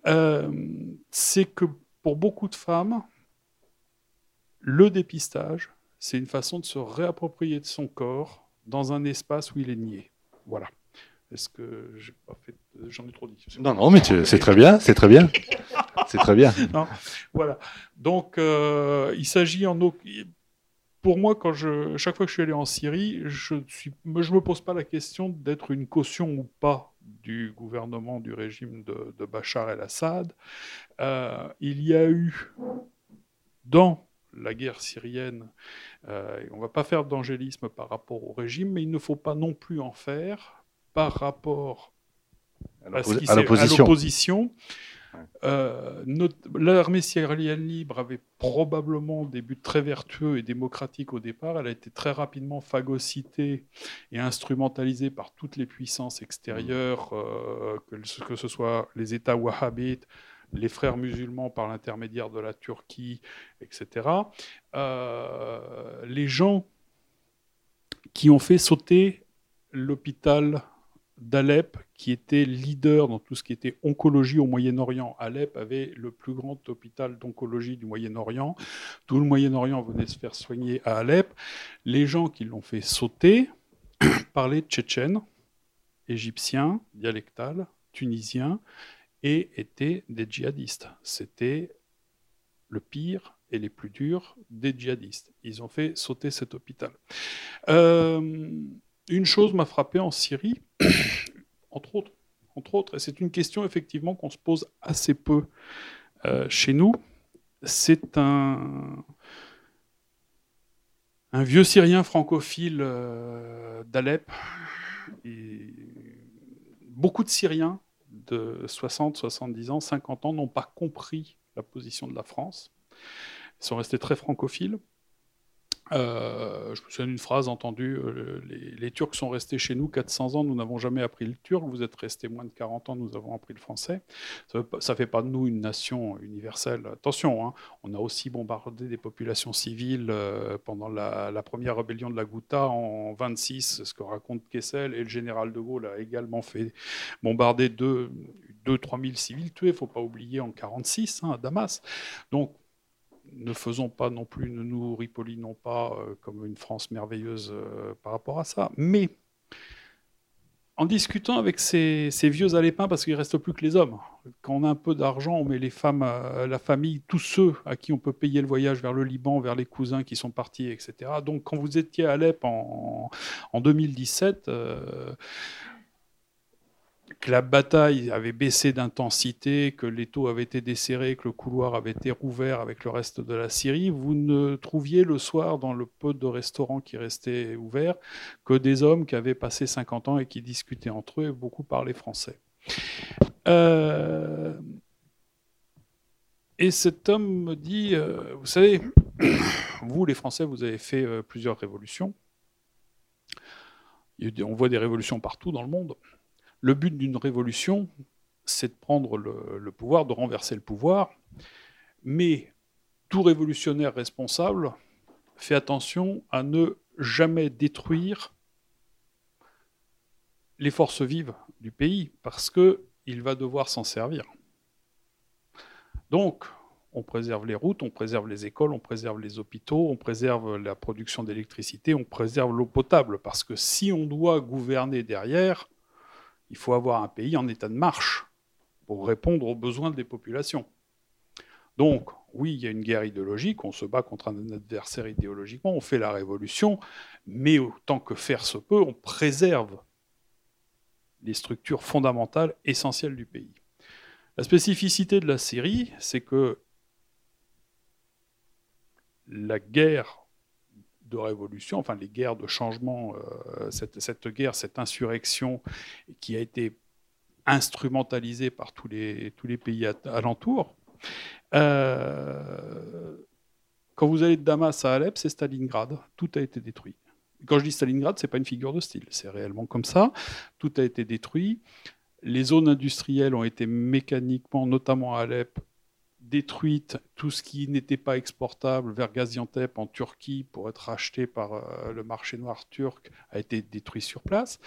euh, c'est que pour beaucoup de femmes, le dépistage, c'est une façon de se réapproprier de son corps dans un espace où il est nié. Voilà. Est-ce que j'ai pas fait, j'en ai trop dit. Non, non, mais c'est très bien, c'est très bien, c'est très bien. voilà. Donc, euh, il s'agit en pour moi, quand je, chaque fois que je suis allé en Syrie, je ne je me pose pas la question d'être une caution ou pas du gouvernement du régime de, Bachar el-Assad. Euh, il y a eu dans la guerre syrienne, euh, on ne va pas faire d'angélisme par rapport au régime, mais il ne faut pas non plus en faire par rapport à, à l'opposition. Euh, l'armée syrienne libre avait probablement des buts très vertueux et démocratiques au départ. Elle a été très rapidement phagocytée et instrumentalisée par toutes les puissances extérieures, euh, que, que, ce soit les États wahhabites, les frères musulmans par l'intermédiaire de la Turquie, etc. Euh, les gens qui ont fait sauter l'hôpital d'Alep, qui était leader dans tout ce qui était oncologie au Moyen-Orient. Alep avait le plus grand hôpital d'oncologie du Moyen-Orient. Tout le Moyen-Orient venait se faire soigner à Alep. Les gens qui l'ont fait sauter parlaient tchétchène, égyptien, dialectal, tunisien, et étaient des djihadistes. C'était le pire et les plus durs des djihadistes. Ils ont fait sauter cet hôpital. Euh, une chose m'a frappé en Syrie, entre autres, entre autres, et c'est une question effectivement qu'on se pose assez peu euh, chez nous. C'est un, vieux Syrien francophile euh, d'Alep. Beaucoup de Syriens de 60, 70 ans, 50 ans n'ont pas compris la position de la France. Ils sont restés très francophiles. Euh, je me souviens d'une phrase entendue euh, les, Turcs sont restés chez nous 400 ans, nous n'avons jamais appris le turc. Vous êtes restés moins de 40 ans, nous avons appris le français. Ça ne fait pas de nous une nation universelle. Attention, hein, on a aussi bombardé des populations civiles euh, pendant la, première rébellion de la Ghouta en 26, ce que raconte Kessel, et le général de Gaulle a également fait bombarder 2-3 000 civils tués, il ne faut pas oublier, en 46 hein, à Damas. Donc ne faisons pas non plus, ne nous ripollinons pas euh, comme une France merveilleuse euh, par rapport à ça. Mais en discutant avec ces, vieux alépins, parce qu'il ne reste plus que les hommes, quand on a un peu d'argent, on met les femmes, la famille, tous ceux à qui on peut payer le voyage vers le Liban, vers les cousins qui sont partis, etc. Donc quand vous étiez à Alep en, 2017, que la bataille avait baissé d'intensité, que les taux avaient été desserrés, que le couloir avait été rouvert avec le reste de la Syrie, vous ne trouviez le soir dans le peu de restaurants qui restaient ouverts que des hommes qui avaient passé 50 ans et qui discutaient entre eux et beaucoup parlaient français. Euh, et cet homme me dit, euh, vous savez, vous les Français, vous avez fait euh, plusieurs révolutions. On voit des révolutions partout dans le monde. Le but d'une révolution, c'est de prendre le, pouvoir, de renverser le pouvoir, mais tout révolutionnaire responsable fait attention à ne jamais détruire les forces vives du pays, parce qu'il va devoir s'en servir. Donc, on préserve les routes, on préserve les écoles, on préserve les hôpitaux, on préserve la production d'électricité, on préserve l'eau potable, parce que si on doit gouverner derrière, il faut avoir un pays en état de marche pour répondre aux besoins des populations. Donc, oui, il y a une guerre idéologique, on se bat contre un adversaire idéologiquement, on fait la révolution, mais autant que faire se peut, on préserve les structures fondamentales, essentielles du pays. La spécificité de la Syrie, c'est que la guerre de révolution, enfin les guerres de changement, euh, cette, guerre, cette insurrection qui a été instrumentalisée par tous les, tous les pays alentours. Euh, quand vous allez de Damas à Alep, c'est Stalingrad. Tout a été détruit. Quand je dis Stalingrad, ce n'est pas une figure de style, c'est réellement comme ça. Tout a été détruit. Les zones industrielles ont été mécaniquement, notamment à Alep, détruite tout ce qui n'était pas exportable vers Gaziantep en Turquie pour être acheté par euh, le marché noir turc a été détruit sur place.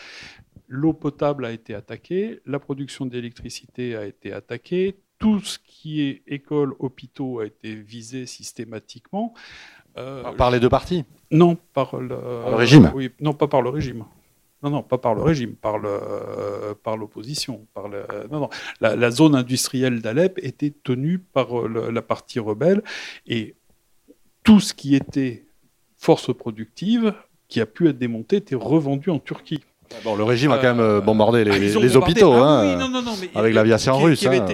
L'eau potable a été attaquée, la production d'électricité a été attaquée, tout ce qui est école, hôpitaux a été visé systématiquement. Euh, par les deux parties? Non, par le, régime. oui, non, pas par le régime. Non, non, pas par le régime, par l'opposition. Par le, non, non. La, zone industrielle d'Alep était tenue par la partie rebelle et tout ce qui était force productive qui a pu être démonté était revendu en Turquie. Ah bon, le régime a quand même euh, bombardé les, hôpitaux, avec l'aviation russe. Hein.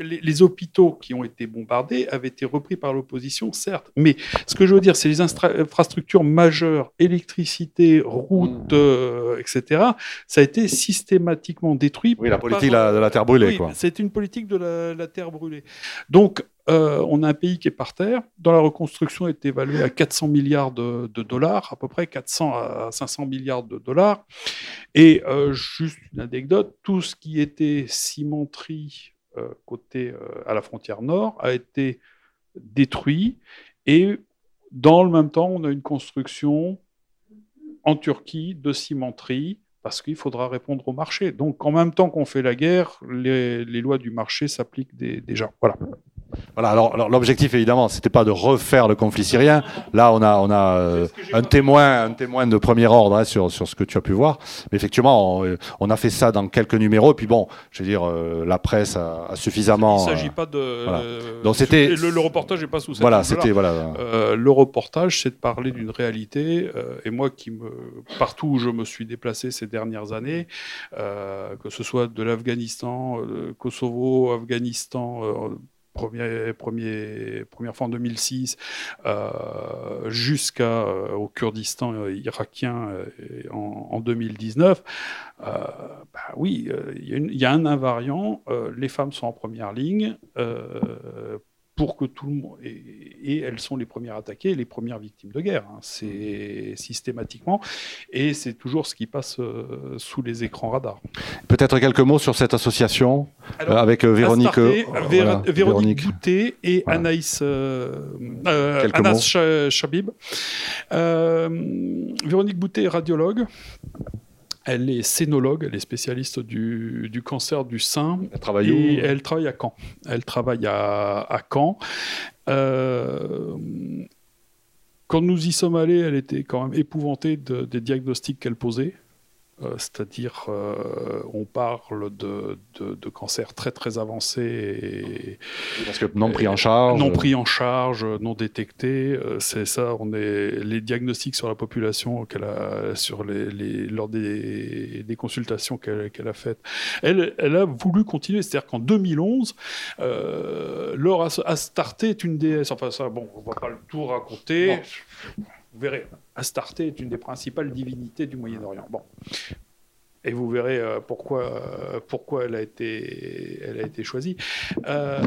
les, hôpitaux qui ont été bombardés avaient été repris par l'opposition, certes. Mais ce que je veux dire, c'est les infrastructures majeures, électricité, routes, mm. euh, etc. Ça a été systématiquement détruit. Oui, la politique de la terre brûlée. Oui, c'est une politique de la, terre brûlée. Donc, euh, on a un pays qui est par terre, dont la reconstruction est évaluée à 400 milliards de, dollars, à peu près 400 à 500 milliards de dollars. Et euh, juste une anecdote, tout ce qui était cimenterie euh, côté à la frontière nord a été détruit. Et dans le même temps, on a une construction en Turquie de cimenterie parce qu'il faudra répondre au marché. Donc en même temps qu'on fait la guerre, les, lois du marché s'appliquent déjà. Voilà. Voilà, alors, l'objectif évidemment, c'était pas de refaire le conflit syrien. Là, on a, on a euh, un témoin, un témoin de premier ordre hein, sur, sur ce que tu as pu voir. Mais effectivement, euh, on, a fait ça dans quelques numéros. Et puis bon, je veux dire, euh, la presse a, suffisamment. Il ne s'agit pas de. Donc c'était. Le, reportage n'est pas sous cette Voilà, c'était voilà. le reportage, c'est de parler d'une réalité. et moi, qui me partout où je me suis déplacé ces dernières années, que ce soit de l'Afghanistan, Kosovo, Afghanistan premier, premier, première fois en 2006 euh, jusqu'au euh, Kurdistan euh, irakien en, 2019, bah oui, il y, a un invariant, les femmes sont en première ligne pour que tout le monde. Elles sont les premières attaquées, les premières victimes de guerre. Hein. C'est systématiquement. Et c'est toujours ce qui passe euh, sous les écrans radars. Peut-être quelques mots sur cette association euh, avec euh, Véronique. Véronique Boutet et Anaïs, Anas Chabib. Véronique Boutet est radiologue. Elle est scénologue, elle est spécialiste du, cancer du sein. Elle travaille où? Elle travaille à Caen. Elle travaille à, Caen. Euh, quand nous y sommes allés, elle était quand même épouvantée des diagnostics qu'elle posait. Euh, c'est-à-dire euh, on parle de, de, cancers très très avancés parce que non pris en charge. non pris en charge non détectés euh, c'est ça on est les diagnostics sur la population qu'elle a sur les, lors des, des consultations qu'elle a faites elle, elle a voulu continuer. C'est-à-dire qu'en 2011 Laure Astarté est une déesse. Enfin ça bon on va pas le tout raconter. Vous verrez, Astarté est une des principales divinités du Moyen-Orient. Bon. Et vous verrez euh, pourquoi, euh, pourquoi elle, a été, elle a été choisie. Euh,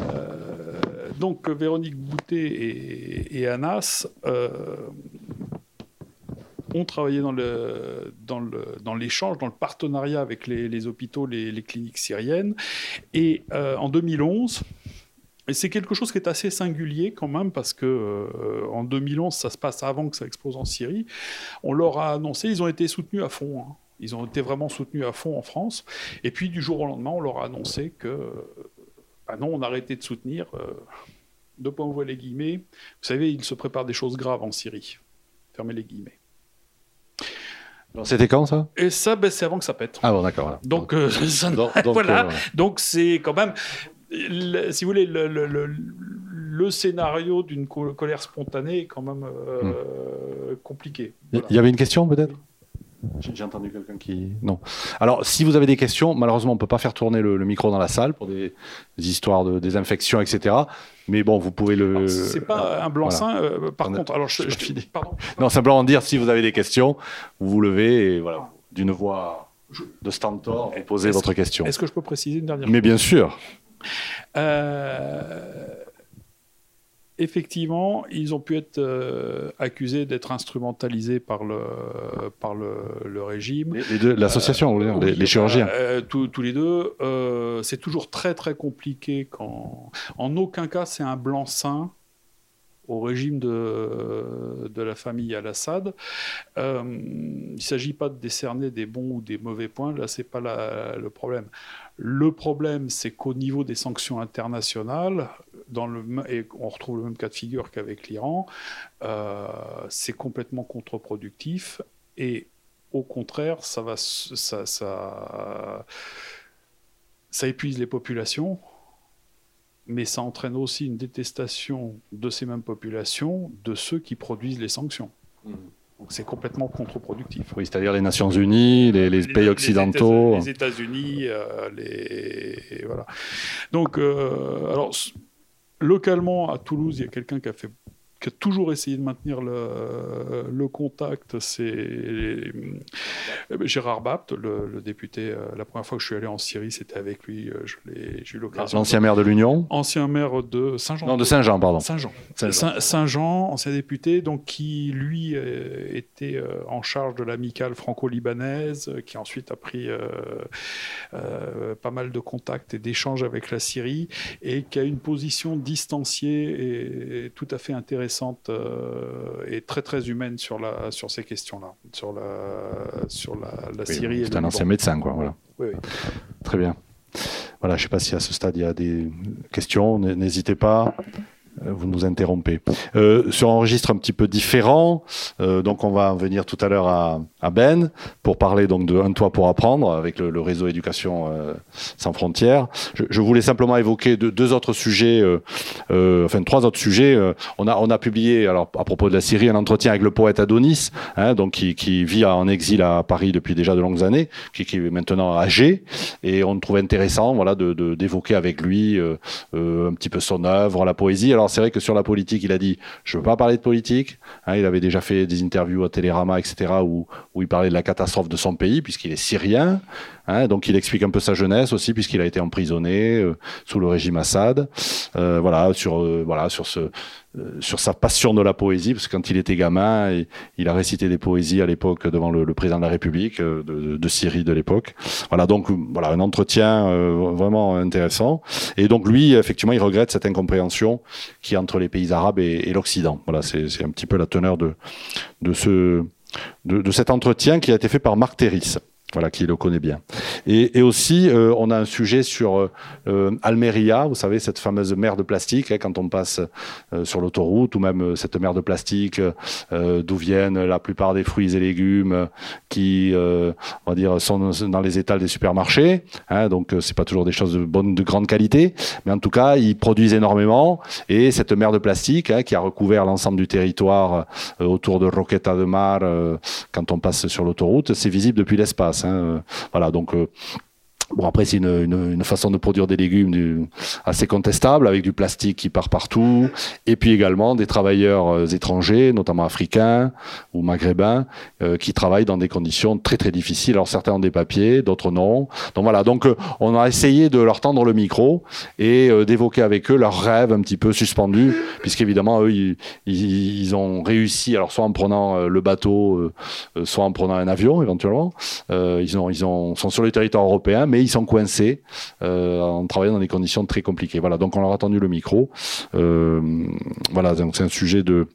donc, Véronique Boutet et, Anas ont travaillé dans, le, dans, le, dans l'échange, dans le partenariat avec les, hôpitaux, les, les, cliniques syriennes. Et en 2011, et c'est quelque chose qui est assez singulier quand même, parce que euh, en 2011, ça se passe avant que ça explose en Syrie. On leur a annoncé, ils ont été soutenus à fond. Hein. Ils ont été vraiment soutenus à fond en France. Et puis du jour au lendemain, on leur a annoncé que, ah non, on a arrêté de soutenir. Euh, deux points ouvrir les guillemets. Vous savez, il se prépare des choses graves en Syrie. Fermez les guillemets. C'était quand ça? Et ça, ben, c'est avant que ça pète. Ah bon, d'accord. Donc, euh, voilà. Donc c'est quand même si vous voulez, le, scénario d'une colère spontanée est quand même euh, hmm. compliqué. Il y avait une question peut-être? J'ai entendu quelqu'un qui. Non. Alors, si vous avez des questions, malheureusement, on ne peut pas faire tourner le, micro dans la salle pour des, histoires de désinfection, etc. Mais bon, vous pouvez le. C'est pas un blanc-seing. Euh, par contre, alors je, je, pardon. Non, simplement dire si vous avez des questions, vous vous levez et voilà, d'une voix de stentor, vous posez votre question. Est-ce que je peux préciser une dernière Mais bien sûr. Euh, effectivement, ils ont pu être euh, accusés d'être instrumentalisés par le, par le, régime. L'association, les, les, chirurgiens. Euh, tous les deux. c'est toujours très très compliqué quand. En aucun cas, c'est un blanc-seing au régime de, de la famille Al-Assad. il ne s'agit pas de décerner des bons ou des mauvais points, là, ce n'est pas le problème. Le problème, c'est qu'au niveau des sanctions internationales, et on retrouve le même cas de figure qu'avec l'Iran, euh, c'est complètement contre-productif. Et au contraire, ça va, ça épuise les populations, mais ça entraîne aussi une détestation de ces mêmes populations, de ceux qui produisent les sanctions. Mmh. Donc c'est complètement contre-productif. Oui, c'est-à-dire les Nations Unies, les, pays occidentaux. Les États-Unis, euh, les voilà. Donc, euh, alors localement à Toulouse, il y a quelqu'un qui a fait qui a toujours essayé de maintenir le, le contact, c'est euh, Gérard Bapt, le, député. Euh, la première fois que je suis allé en Syrie, c'était avec lui. Euh, j'ai eu l'occasion. L'ancien maire de l'Union Ancien maire de Saint-Jean. Non, de Saint-Jean, pardon. Saint-Jean. Saint-Jean, ancien député, donc qui, lui, était en charge de l'amicale franco-libanaise, qui ensuite a pris pas mal de contacts et d'échanges avec la Syrie, et qui a une position distanciée et tout à fait intéressante euh, et très très humaine sur, la, sur ces questions-là, sur la, sur la, Syrie. C'est un ancien médecin, quoi. Voilà. Oui, Très bien. Voilà, je ne sais pas si à ce stade il y a des questions, n'hésitez pas. Euh, vous nous interrompez. Euh, sur un registre un petit peu différent, euh, donc on va venir tout à l'heure à, Ben pour parler donc de Un toit pour apprendre avec le, le réseau éducation sans frontières. Je, voulais simplement évoquer deux, autres sujets, enfin trois autres sujets. on a on a publié alors à propos de la Syrie un entretien avec le poète Adonis, hein, donc qui, vit en exil à Paris depuis déjà de longues années, qui, est maintenant âgé, et on trouve intéressant voilà d'évoquer avec lui un petit peu son œuvre, la poésie. Alors c'est vrai que sur la politique, il a dit je veux pas parler de politique. Hein, il avait déjà fait des interviews à Télérama, etc., où, il parlait de la catastrophe de son pays, puisqu'il est syrien. Hein, donc il explique un peu sa jeunesse aussi, puisqu'il a été emprisonné euh, sous le régime Assad. Euh, voilà, sur, euh, voilà, sur, ce, sur sa passion de la poésie, parce que quand il était gamin, il, a récité des poésies à l'époque devant le, président de la République de, de Syrie de l'époque. Voilà, donc voilà, un entretien vraiment intéressant. Et donc lui, effectivement, il regrette cette incompréhension qui entre les pays arabes et, et l'Occident. Voilà, c'est un petit peu la teneur de, de ce de, de, cet entretien qui a été fait par Marc Terris voilà, qui le connaît bien. Et, aussi, euh, on a un sujet sur euh, Almeria, vous savez, cette fameuse mer de plastique, hein, quand on passe euh, sur l'autoroute, ou même euh, cette mer de plastique euh, d'où viennent la plupart des fruits et légumes qui, on va dire, sont dans les étals des supermarchés. Hein, donc, c'est pas toujours des choses de bonne, de grande qualité, mais en tout cas, ils produisent énormément. Et cette mer de plastique, hein, qui a recouvert l'ensemble du territoire autour de Roqueta de Mar, quand on passe sur l'autoroute, c'est visible depuis l'espace. Hein, euh, voilà, donc euh, Bon, après, c'est une, une, façon de produire des légumes assez contestable, avec du plastique qui part partout, et puis également des travailleurs euh, étrangers, notamment africains ou maghrébins, euh, qui travaillent dans des conditions très très difficiles. Alors certains ont des papiers, d'autres non. Donc voilà, donc euh, on a essayé de leur tendre le micro et d'évoquer avec eux leurs rêves un petit peu suspendus, puisqu'évidemment, eux, ils, ils, ils, ont réussi, alors soit en prenant le bateau, soit en prenant un avion éventuellement. ils, ont, ils ont, sont sur le territoire européen, mais ils sont coincés euh, en travaillant dans des conditions très compliquées. Voilà, donc on leur a tendu le micro. Euh, voilà, donc c'est un sujet de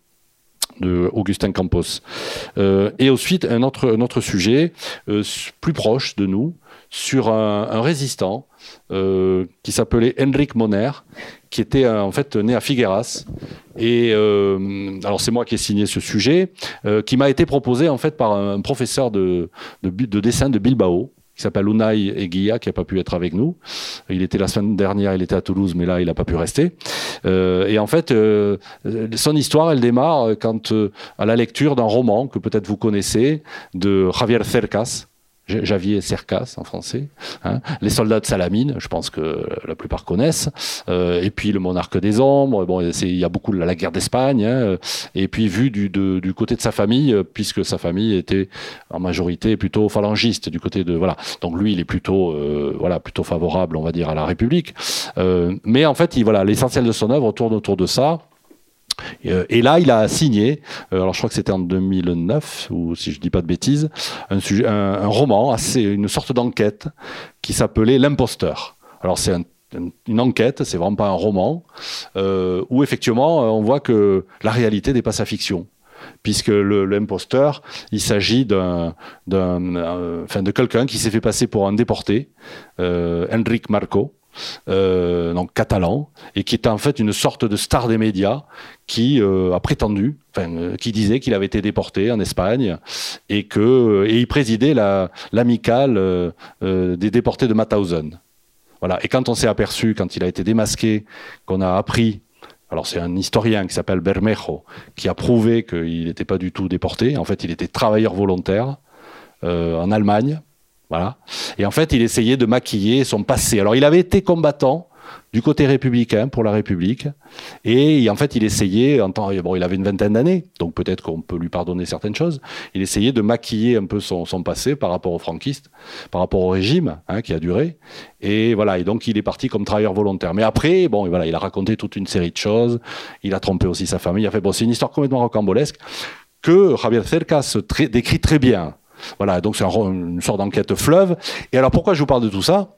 Augustin Campos. Euh, et ensuite, un autre, autre sujet plus proche de nous, sur un, résistant qui s'appelait Henrik Moner, qui était en fait né à Figueras. Et alors c'est moi qui ai signé ce sujet, qui m'a été proposé en fait par un professeur de dessin de Bilbao, qui s'appelle Unai Eguia, qui n'a pas pu être avec nous. Il était la semaine dernière, il était à Toulouse, mais là, il n'a pas pu rester. Euh, et en fait, euh, son histoire, elle démarre quand, euh, à la lecture d'un roman que peut-être vous connaissez, de Javier Cercas, Javier Cercas en français, hein. les soldats de Salamine, je pense que la plupart connaissent, euh, et puis le monarque des ombres, bon, il y a beaucoup la, la guerre d'Espagne, hein, et puis vu du, de, du côté de sa famille, puisque sa famille était en majorité plutôt phalangiste du côté de voilà, donc lui il est plutôt euh, voilà plutôt favorable, on va dire à la République, euh, mais en fait il voilà l'essentiel de son œuvre tourne autour de ça. Et là, il a signé, alors je crois que c'était en 2009, ou si je dis pas de bêtises, un, roman, assez, une sorte d'enquête qui s'appelait L'imposteur. Alors c'est un une enquête, c'est vraiment pas un roman, euh, où effectivement on voit que la réalité dépasse la fiction puisque l'imposteur, il s'agit d'un, enfin de quelqu'un qui s'est fait passer pour un déporté, euh, Marco, donc catalan, et qui était en fait une sorte de star des médias qui a prétendu, enfin, qui disait qu'il avait été déporté en Espagne et que et il présidait l'amicale des déportés de Mauthausen. Voilà. Et quand on s'est aperçu, quand il a été démasqué, qu'on a appris alors c'est un historien qui s'appelle Bermejo, qui a prouvé qu'il n'était pas du tout déporté. En fait, il était travailleur volontaire euh, en Allemagne. Et en fait, il essayait de maquiller son passé. Alors il avait été combattant du côté républicain pour la République. Et en fait, il essayait, temps, bon, il avait une vingtaine d'années, donc peut-être qu'on peut lui pardonner certaines choses. Il essayait de maquiller un peu son, passé par rapport aux franquistes, par rapport au régime hein, qui a duré. Et voilà, et donc il est parti comme travailleur volontaire. Mais après, bon, voilà, il a raconté toute une série de choses. Il a trompé aussi sa famille. Il a fait, bon, c'est une histoire complètement rocambolesque que Javier Cercas décrit très bien. Voilà, donc c'est une sorte d'enquête fleuve. Et alors pourquoi je vous parle de tout ça?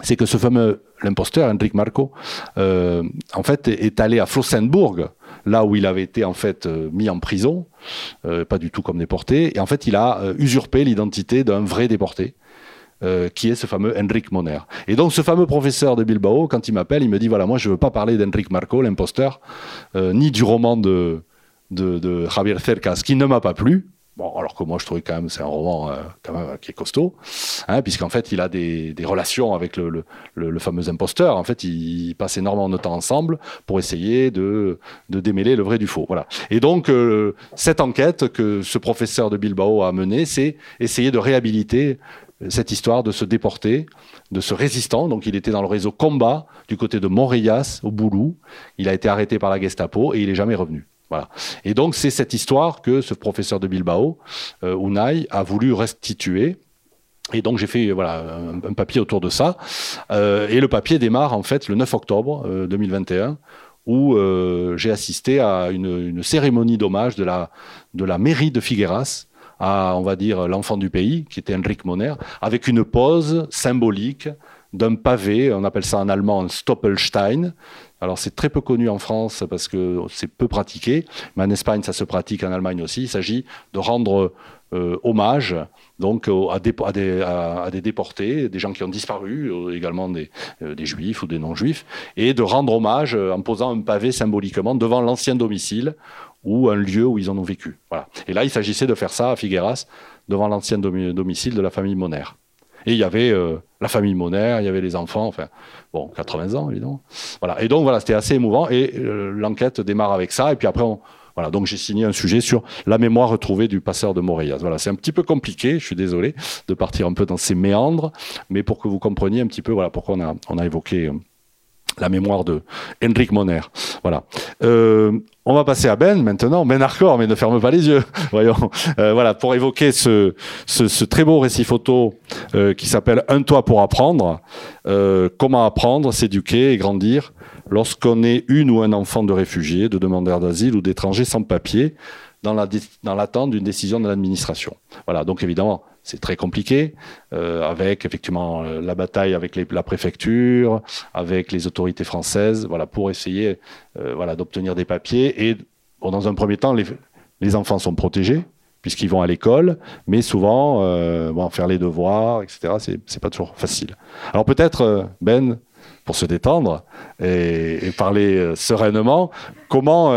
C'est que ce fameux l'imposteur, Enric Marco, euh, en fait, est allé à Flossenburg, là où il avait été en fait euh, mis en prison, euh, pas du tout comme déporté, et en fait, il a usurpé l'identité d'un vrai déporté. qui est ce fameux Enric Moner. Et donc ce fameux professeur de Bilbao, quand il m'appelle, il me dit voilà, moi je ne veux pas parler d'Enric Marco, l'imposteur, ni du roman de, de, de Javier Cercas, qui ne m'a pas plu, Bon, alors que moi je trouvais quand même c'est un roman euh, quand même qui est costaud, hein, puisqu'en fait il a des, des relations avec le, le, le, fameux imposteur. En fait, ils passent énormément de temps ensemble pour essayer de, de démêler le vrai du faux. Voilà. Et donc euh, cette enquête que ce professeur de Bilbao a menée, c'est essayer de réhabiliter cette histoire de se déporter, de ce résistant. Donc il était dans le réseau combat du côté de Montréas au Boulou. Il a été arrêté par la Gestapo et il est jamais revenu. Et donc c'est cette histoire que ce professeur de Bilbao, euh, Unai, a voulu restituer. Et donc j'ai fait voilà un, papier autour de ça. Euh, et le papier démarre en fait le 9 octobre 2021 euh, où j'ai assisté à une, cérémonie d'hommage de la, de la mairie de Figueras à, on va dire, l'enfant du pays, qui était Henrik Moner, avec une pose symbolique d'un pavé, on appelle ça en allemand un Stoppelstein, alors c'est très peu connu en France parce que c'est peu pratiqué, mais en Espagne ça se pratique, en Allemagne aussi. Il s'agit de rendre euh, hommage donc à des, déportés, des gens qui ont disparu, euh, également euh, des, juifs ou des non-juifs, et de rendre hommage en posant un pavé symboliquement devant l'ancien domicile ou un lieu où ils en ont vécu. Voilà. Et là, il s'agissait de faire ça à Figueras, devant l'ancien domicile de la famille Moner. Et il y avait la famille Moner, il y avait les enfants, enfin, bon, 80 ans, évidemment. Voilà. Et donc, voilà, c'était assez émouvant. Et euh, l'enquête démarre avec ça. Et puis après, voilà, donc j'ai signé un sujet sur la mémoire retrouvée du passeur de Moréas. Voilà, c'est un petit peu compliqué, je suis désolé de partir un peu dans ces méandres, mais pour que vous compreniez un petit peu voilà, pourquoi on a, on a évoqué euh, la mémoire de Henrik Moner. Voilà. Euh, on va passer à Ben maintenant. Ben Arcor, mais ne ferme pas les yeux. Voyons. Euh, voilà, pour évoquer ce, très beau récit photo euh, qui s'appelle Un toit pour apprendre. comment apprendre, s'éduquer et grandir lorsqu'on est une ou un enfant de réfugiés, de demandeurs d'asile ou d'étrangers sans papier dans l'attente d'une décision de l'administration. Voilà, donc évidemment, c'est très compliqué, euh, avec effectivement euh, la bataille avec la préfecture, avec les autorités françaises, voilà, pour essayer euh, voilà, d'obtenir des papiers. Et dans un premier temps, les, enfants sont protégés, puisqu'ils vont à l'école, mais souvent, bon, faire les devoirs, etc., c'est pas toujours facile. Alors peut-être, Ben, pour se détendre et parler sereinement, comment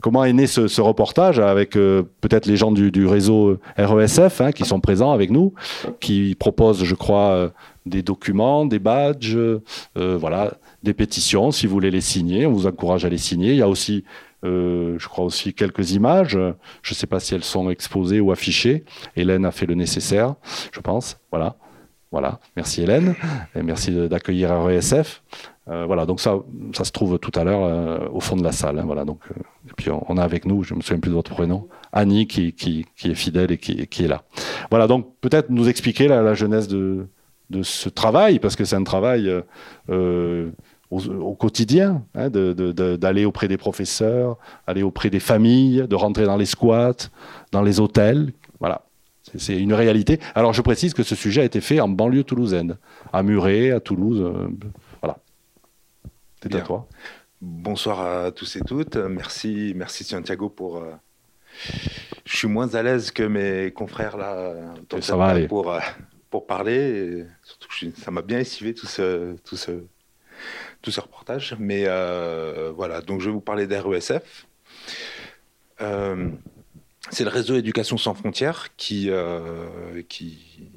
Comment est né ce, reportage avec euh, peut-être les gens du, réseau RESF hein, qui sont présents avec nous, qui proposent, je crois, euh, des documents, des badges, euh, voilà, des pétitions. Si vous voulez les signer, on vous encourage à les signer. Il y a aussi, je crois aussi quelques images. Je ne sais pas si elles sont exposées ou affichées. Hélène a fait le nécessaire, je pense. Voilà. Voilà, merci Hélène, et merci d'accueillir RESF. Euh, voilà, donc ça, ça se trouve tout à l'heure euh, au fond de la salle. Hein, voilà, donc, euh, et puis on, a avec nous, je me souviens plus de votre prénom, Annie qui, qui, qui est fidèle et qui, qui, est là. Voilà, donc peut-être nous expliquer la, la genèse de, de ce travail, parce que c'est un travail au, quotidien, hein, d'aller de, auprès des professeurs, aller auprès des familles, de rentrer dans les squats, dans les hôtels. Voilà, c'est une réalité. Alors je précise que ce sujet a été fait en banlieue toulousaine, à Muret, à Toulouse. C'est à toi. Bonsoir à tous et toutes. Merci, merci Santiago pour. Euh, je suis moins à l'aise que mes confrères là. Ça va aller. Pour, euh, pour parler. surtout que ça m'a bien essivé tout ce, tout ce, tous ces reportages. Mais voilà, donc je vais vous parler d'RESF. c'est le réseau Éducation sans frontières qui, qui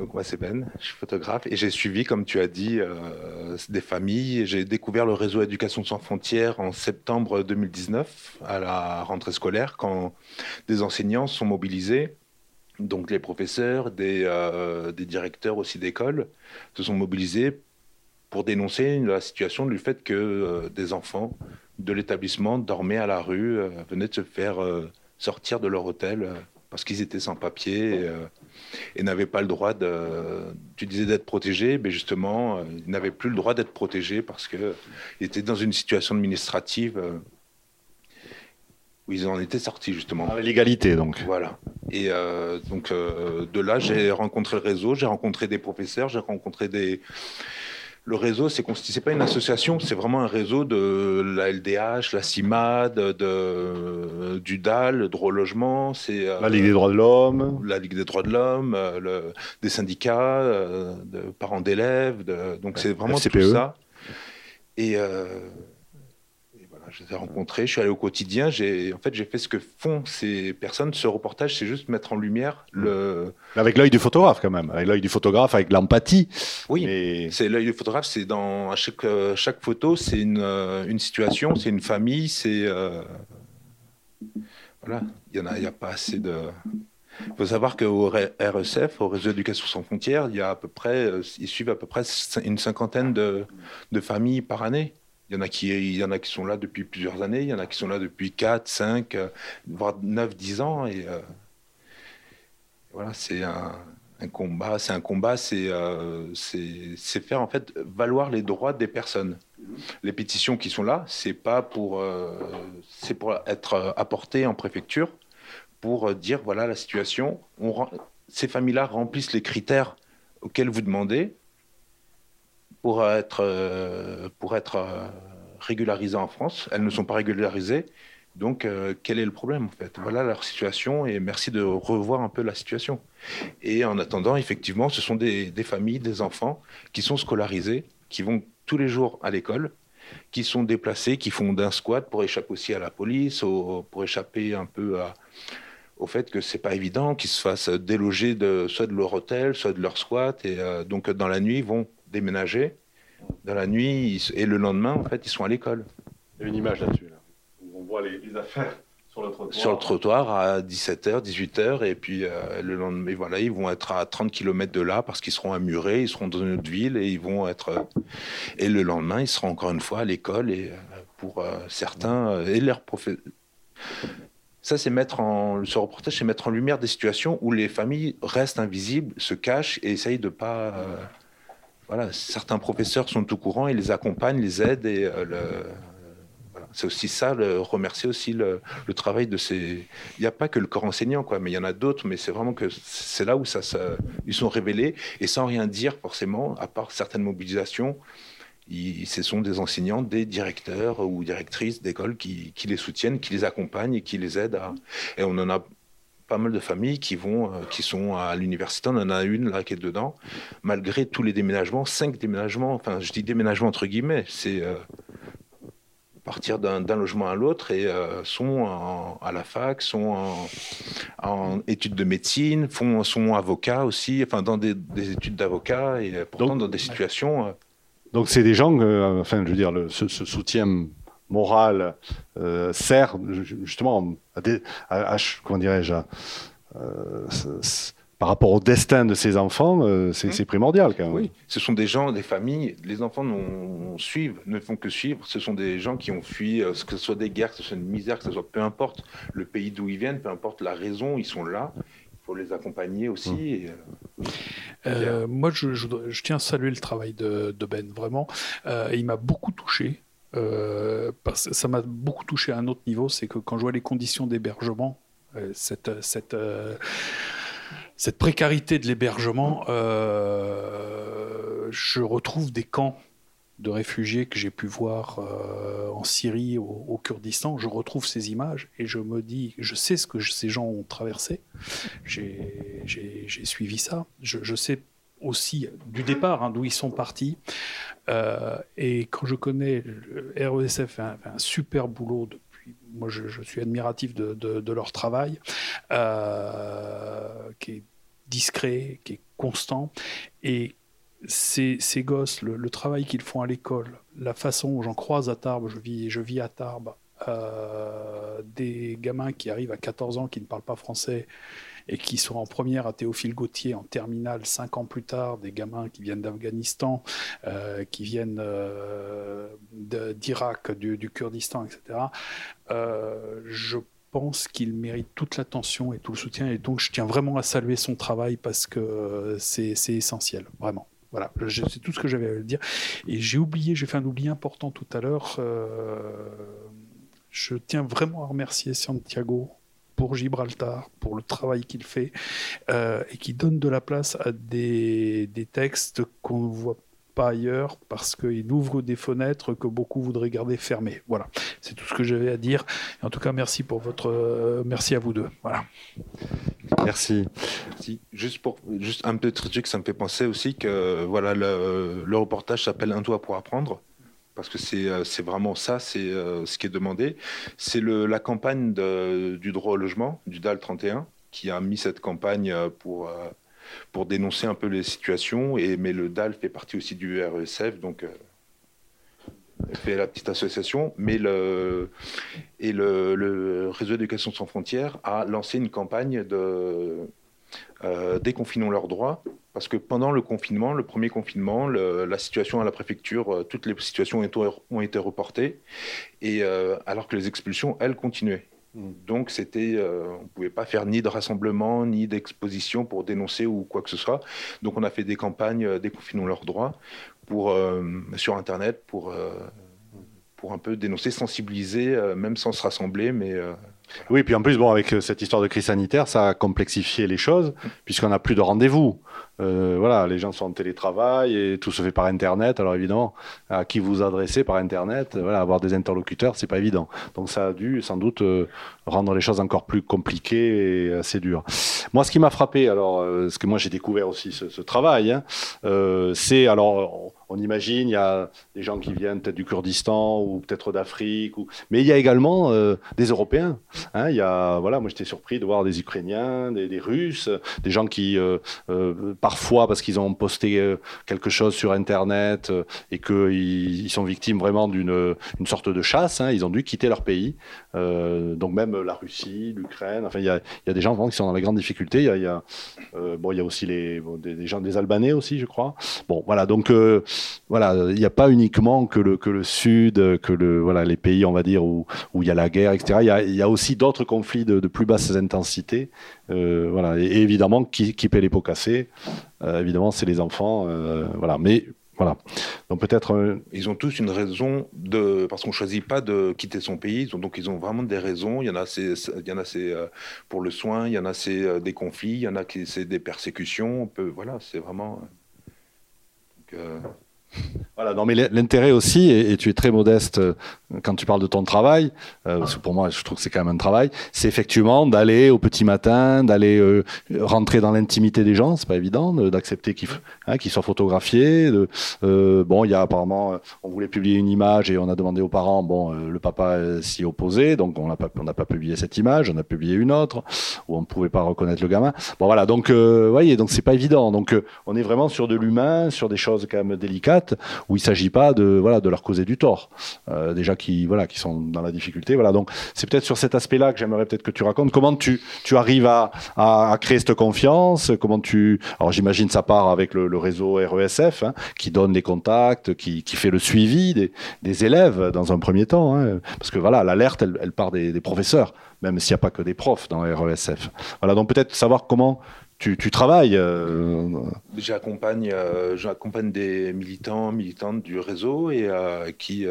Donc moi c'est Ben, je suis photographe et j'ai suivi, comme tu as dit, euh, des familles. J'ai découvert le réseau Éducation sans frontières en septembre 2019 à la rentrée scolaire quand des enseignants sont mobilisés, donc les professeurs, des, euh, des directeurs aussi d'école se sont mobilisés pour dénoncer la situation du fait que euh, des enfants de l'établissement dormaient à la rue, venaient de se faire sortir de leur hôtel parce qu'ils étaient sans papier et n'avaient pas le droit de. Tu disais d'être protégés, mais justement, euh, ils n'avaient plus le droit d'être protégés parce qu'ils étaient dans une situation administrative euh, où ils en étaient sortis, justement. L'égalité, donc. Voilà. Et euh, donc, de là, j'ai rencontré le réseau, j'ai rencontré des professeurs, j'ai rencontré des le réseau, c'est n'est pas une association, c'est vraiment un réseau de la LDH, la CIMAD, de, du DAL, le droit au logement. C'est, euh, la Ligue des droits de l'homme. La Ligue des droits de l'homme, euh, des syndicats, euh, de parents d'élèves. donc c'est vraiment tout ça. Et je les ai rencontrés, je suis allé au quotidien. J'ai, en fait, j'ai fait ce que font ces personnes. Ce reportage, c'est juste mettre en lumière le. Avec l'œil du photographe, quand même. Avec l'œil du photographe, avec l'empathie. Oui. C'est l'œil du photographe. C'est dans chaque chaque photo, c'est une, une situation, c'est une famille, c'est euh, voilà. Il y en a, il y a pas assez de. Il faut savoir qu'au RSF, au Réseau d'éducation sans frontières, il y a à peu près, euh, ils suivent à peu près une cinquantaine de, de familles par année. Il y, en a qui, y en a qui sont là depuis plusieurs années, il y en a qui sont là depuis 4, 5, euh, voire 9, 10 ans. Et euh, voilà, c'est un, combat. C'est un combat, euh, c'est faire en fait valoir les droits des personnes. Les pétitions qui sont là, c'est pas pour, c'est pour être apportées en préfecture pour dire voilà la situation. On, ces familles-là remplissent les critères auxquels vous demandez pour être, euh, pour être euh, régularisées en France. Elles ne sont pas régularisées. Donc, euh, quel est le problème en fait? Voilà leur situation et merci de revoir un peu la situation. Et en attendant, effectivement, ce sont des, des familles, des enfants qui sont scolarisés, qui vont tous les jours à l'école, qui sont déplacés, qui font d'un squat pour échapper aussi à la police, pour échapper un peu au fait que c'est pas évident qu'ils se fassent déloger de, soit de leur hôtel, soit de leur squat. Et donc, dans la nuit, ils vont déménager dans la nuit et le lendemain, en fait, ils sont à l'école. Il y a une image là-dessus. On voit les, affaires sur le trottoir. Sur le trottoir à 17h, 18h, et puis euh, le lendemain, voilà, ils vont être à 30 km de là parce qu'ils seront amurés, ils seront dans une autre ville et ils vont être. et le lendemain, ils seront encore une fois à l'école et euh, pour euh, certains et leurs professeurs. Ça, c'est mettre en, ce reportage, c'est mettre en lumière des situations où les familles restent invisibles, se cachent et essayent de pas voilà, certains professeurs sont au courant, ils les accompagnent, les aident et euh, c'est aussi ça, le, remercier aussi le, travail de ces. Il n'y a pas que le corps enseignant, quoi, mais il y en a d'autres, mais c'est vraiment que c'est là où ça, ils sont révélés et sans rien dire forcément, à part certaines mobilisations. ce sont des enseignants, des directeurs ou directrices d'école qui, qui, les soutiennent, qui les accompagnent et qui les aident à. Et on en a pas mal de familles qui vont, euh, qui sont à l'université. On en a une là qui est dedans. Malgré tous les déménagements, cinq déménagements. Enfin, je dis déménagement entre guillemets. C'est euh, partir d'un logement à l'autre et euh, sont à la fac, sont en, études de médecine, font, sont avocats aussi, enfin dans des, études d'avocat et pourtant dans des situations. Donc c'est des gens, enfin je veux dire, le, ce, soutien moral euh, sert justement à, comment dirais-je, euh, par rapport au destin de ces enfants, euh, c'est mmh. primordial quand même. Oui, ce sont des gens, des familles, les enfants suivent, ne font que suivre. Ce sont des gens qui ont fui, que ce soit des guerres, que ce soit une misère, que ce soit peu importe le pays d'où ils viennent, peu importe la raison, ils sont là. Il faut les accompagner aussi. Mmh. moi, je, tiens à saluer le travail de, de Ben, vraiment. il m'a beaucoup touché. Euh, parce, ça m'a beaucoup touché à un autre niveau, c'est que quand je vois les conditions d'hébergement, euh, euh, cette, précarité de l'hébergement, je retrouve des camps de réfugiés que j'ai pu voir en Syrie, au, Kurdistan, je retrouve ces images et je me dis, je sais ce que ces gens ont traversé, j'ai suivi ça, je sais aussi du départ, hein, d'où ils sont partis. et quand je connais RESF fait un, super boulot depuis, moi je, suis admiratif de, de leur travail, qui est discret, qui est constant. Et ces, ces gosses, le, travail qu'ils font à l'école, la façon où j'en croise à Tarbes, je vis, je vis à Tarbes, euh, des gamins qui arrivent à 14 ans, qui ne parlent pas français et qui sont en première à Théophile Gauthier, en terminale, cinq ans plus tard, des gamins qui viennent d'Afghanistan, euh, qui viennent euh, d'Irak, du, Kurdistan, etc. je pense qu'il mérite toute l'attention et tout le soutien. Et donc, je tiens vraiment à saluer son travail parce que c'est essentiel, vraiment. Voilà, c'est tout ce que j'avais à dire. Et j'ai oublié, j'ai fait un oubli important tout à l'heure. Euh, je tiens vraiment à remercier Santiago pour Gibraltar, pour le travail qu'il fait euh, et qui donne de la place à des, des textes qu'on ne voit pas ailleurs parce qu'il ouvre des fenêtres que beaucoup voudraient garder fermées. Voilà, c'est tout ce que j'avais à dire. en tout cas, merci pour votre, euh, merci à vous deux. Voilà. Merci. Juste pour juste un petit truc, ça me fait penser aussi que voilà le, le reportage s'appelle Un toit pour apprendre parce que c'est euh, vraiment ça, c'est euh, ce qui est demandé. C'est la campagne du droit au logement, du DAL 31, qui a mis cette campagne pour pour dénoncer un peu les situations. Et, mais le DAL fait partie aussi du RESF, donc euh, fait la petite association. Mais le, et le, réseau d'éducation sans frontières a lancé une campagne de euh, déconfinons leurs droits. Parce que pendant le confinement, le premier confinement, la situation à la préfecture, euh, toutes les situations ont été reportées, et euh, alors que les expulsions, elles, continuaient. Donc, c'était, euh, on ne pouvait pas faire ni de rassemblement, ni d'exposition pour dénoncer ou quoi que ce soit. Donc, on a fait des campagnes euh, Déconfinons leurs droits pour, euh, sur Internet pour, pour un peu dénoncer, sensibiliser, même sans se rassembler. Mais, Oui, puis en plus, bon, avec cette histoire de crise sanitaire, ça a complexifié les choses, puisqu'on n'a plus de rendez-vous. Euh, voilà, les gens sont en télétravail et tout se fait par Internet. Alors évidemment, à qui vous adressez par Internet, voilà, avoir des interlocuteurs, c'est pas évident. Donc ça a dû sans doute euh, rendre les choses encore plus compliquées et assez dures. Moi, ce qui m'a frappé, alors, euh, ce que moi j'ai découvert aussi ce, travail, hein, c'est alors on imagine, il y a des gens qui viennent peut-être du Kurdistan ou peut-être d'Afrique, ou... mais il y a également des Européens. Hein, il y a, voilà, moi j'étais surpris de voir des Ukrainiens, des, Russes, des gens qui euh, parfois parce qu'ils ont posté euh, quelque chose sur Internet euh, et qu'ils ils sont victimes vraiment d'une une sorte de chasse. Hein. Ils ont dû quitter leur pays. Euh, donc même la Russie, l'Ukraine. Enfin, il y a, des gens vraiment qui sont dans la grande difficulté. Il y a, a bon, il y a aussi les, des, gens, des Albanais aussi, je crois. Bon, voilà. Donc voilà, il n'y a pas uniquement que le, que le Sud, que le, voilà, les pays, on va dire, où, où il y a la guerre, etc. Il y a, y a aussi d'autres conflits de, plus basse intensité. voilà. Et, évidemment, qui, qui paie les pots cassés euh, évidemment, c'est les enfants. Euh, voilà. Mais voilà. Donc peut-être. Euh, ils ont tous une raison de. Parce qu'on ne choisit pas de quitter son pays. donc ils ont vraiment des raisons. Il y en a, c'est, il y en a c'est pour le soin, il y en a c'est des conflits, il y en a qui c'est des persécutions. Voilà, c'est vraiment. Donc, voilà, non, mais l'intérêt aussi, et, tu es très modeste euh, quand tu parles de ton travail, euh, parce que pour moi, je trouve que c'est quand même un travail, c'est effectivement d'aller au petit matin, d'aller euh, rentrer dans l'intimité des gens, c'est pas évident, d'accepter qu'ils hein, soient photographiés. De, bon, il y a apparemment, on voulait publier une image et on a demandé aux parents, bon, le papa s'y opposait, donc on n'a pas, on pas publié cette image, on a publié une autre où on ne pouvait pas reconnaître le gamin. Bon, voilà, donc, voyez, donc c'est pas évident. Donc, on est vraiment sur de l'humain, sur des choses quand même délicates où il ne s'agit pas de, leur causer du tort. Euh, déjà qui, sont dans la difficulté. Donc c'est peut-être sur cet aspect-là que j'aimerais peut-être que tu racontes. Comment tu, arrives à, créer cette confiance? Comment tu. Alors j'imagine ça part avec le, réseau RESF, hein, qui donne les contacts, qui, fait le suivi des, élèves dans un premier temps. Hein, parce que l'alerte, elle, part des, professeurs, même s'il n'y a pas que des profs dans RESF. Donc peut-être savoir comment tu, travailles. Euh, j'accompagne, euh, j'accompagne des militants, militantes du réseau et euh, qui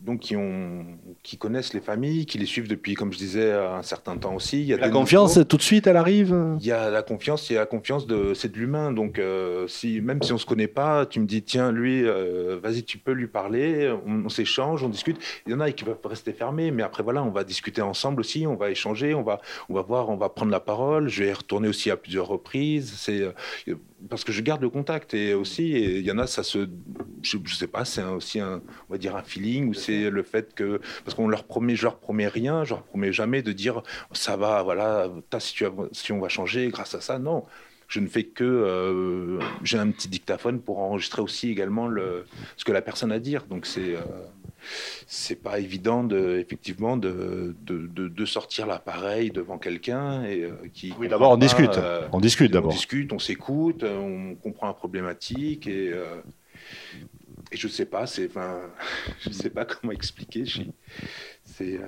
donc qui ont qui connaissent les familles, qui les suivent depuis, comme je disais, un certain temps aussi. Il y a la confiance, tout de suite, elle arrive Il y a la confiance, il y a la confiance, de, c'est de l'humain. Donc, euh, si, même si on ne se connaît pas, tu me dis, tiens, lui, euh, vas-y, tu peux lui parler, on, s'échange, on discute. Il y en a qui peuvent rester fermés, mais après, voilà, on va discuter ensemble aussi, on va échanger, on va, on va voir, on va prendre la parole. Je vais retourner aussi à plusieurs reprises. C'est, euh, parce que je garde le contact et aussi il y en a ça se je, ne sais pas c'est aussi un on va dire un feeling ou c'est le fait que parce qu'on leur promet je leur promets rien je leur promets jamais de dire ça va voilà si tu si on va changer grâce à ça non je ne fais que euh, j'ai un petit dictaphone pour enregistrer aussi également le ce que la personne a à dire donc c'est euh, c'est pas évident de, effectivement de, de, de, sortir l'appareil devant quelqu'un et euh, qui. Oui, d'abord on discute. Euh, on discute d'abord. On discute, on s'écoute, on comprend la problématique et. Euh, et je sais pas, c'est, je sais pas comment expliquer. C'est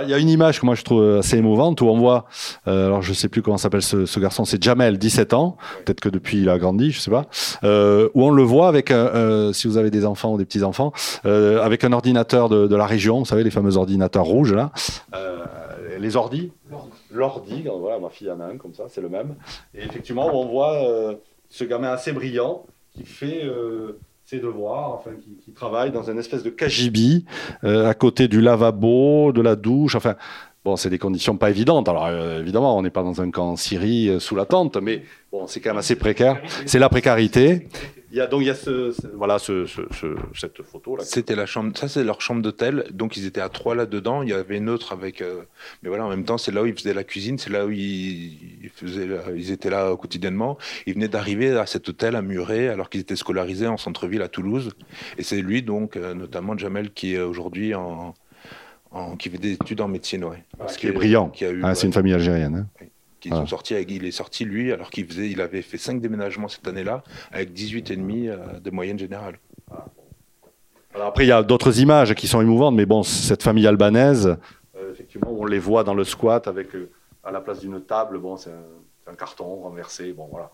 il y a une image que moi je trouve assez émouvante où on voit, euh, alors je sais plus comment s'appelle ce, ce, garçon, c'est Jamel, 17 ans, peut-être que depuis il a grandi, je sais pas, euh, où on le voit avec, euh, si vous avez des enfants ou des petits enfants, euh, avec un ordinateur de, de, la région, vous savez les fameux ordinateurs rouges là, euh, les ordis, l'ordi, voilà ma fille en a un comme ça, c'est le même, et effectivement on voit euh, ce gamin assez brillant qui fait devoirs, enfin, qui, qui, travaille dans une espèce de cagibi euh, à côté du lavabo, de la douche. Enfin, bon, c'est des conditions pas évidentes. Alors, euh, évidemment, on n'est pas dans un camp en Syrie euh, sous la tente, mais bon, c'est quand même assez précaire. C'est la précarité. Il y a donc il y a ce, voilà ce, ce, cette photo là. C'était la chambre, ça c'est leur chambre d'hôtel. Donc ils étaient à trois là dedans. Il y avait une autre avec, euh, mais voilà en même temps c'est là où ils faisaient la cuisine, c'est là où ils, faisaient, ils étaient là quotidiennement. Ils venaient d'arriver à cet hôtel à Muret alors qu'ils étaient scolarisés en centre-ville à Toulouse. Et c'est lui donc euh, notamment Jamel qui est aujourd'hui en, en, qui fait des études en médecine, ouais. Parce qui est brillant. Qui a eu, ah, c'est une famille algérienne. Hein sont sortis il est sorti lui alors qu'il faisait, il avait fait cinq déménagements cette année-là avec 18 et demi euh, de moyenne générale. Alors après, il y a d'autres images qui sont émouvantes, mais bon, cette famille albanaise, euh, effectivement, on les voit dans le squat avec euh, à la place d'une table, bon, c'est un, carton renversé, bon voilà.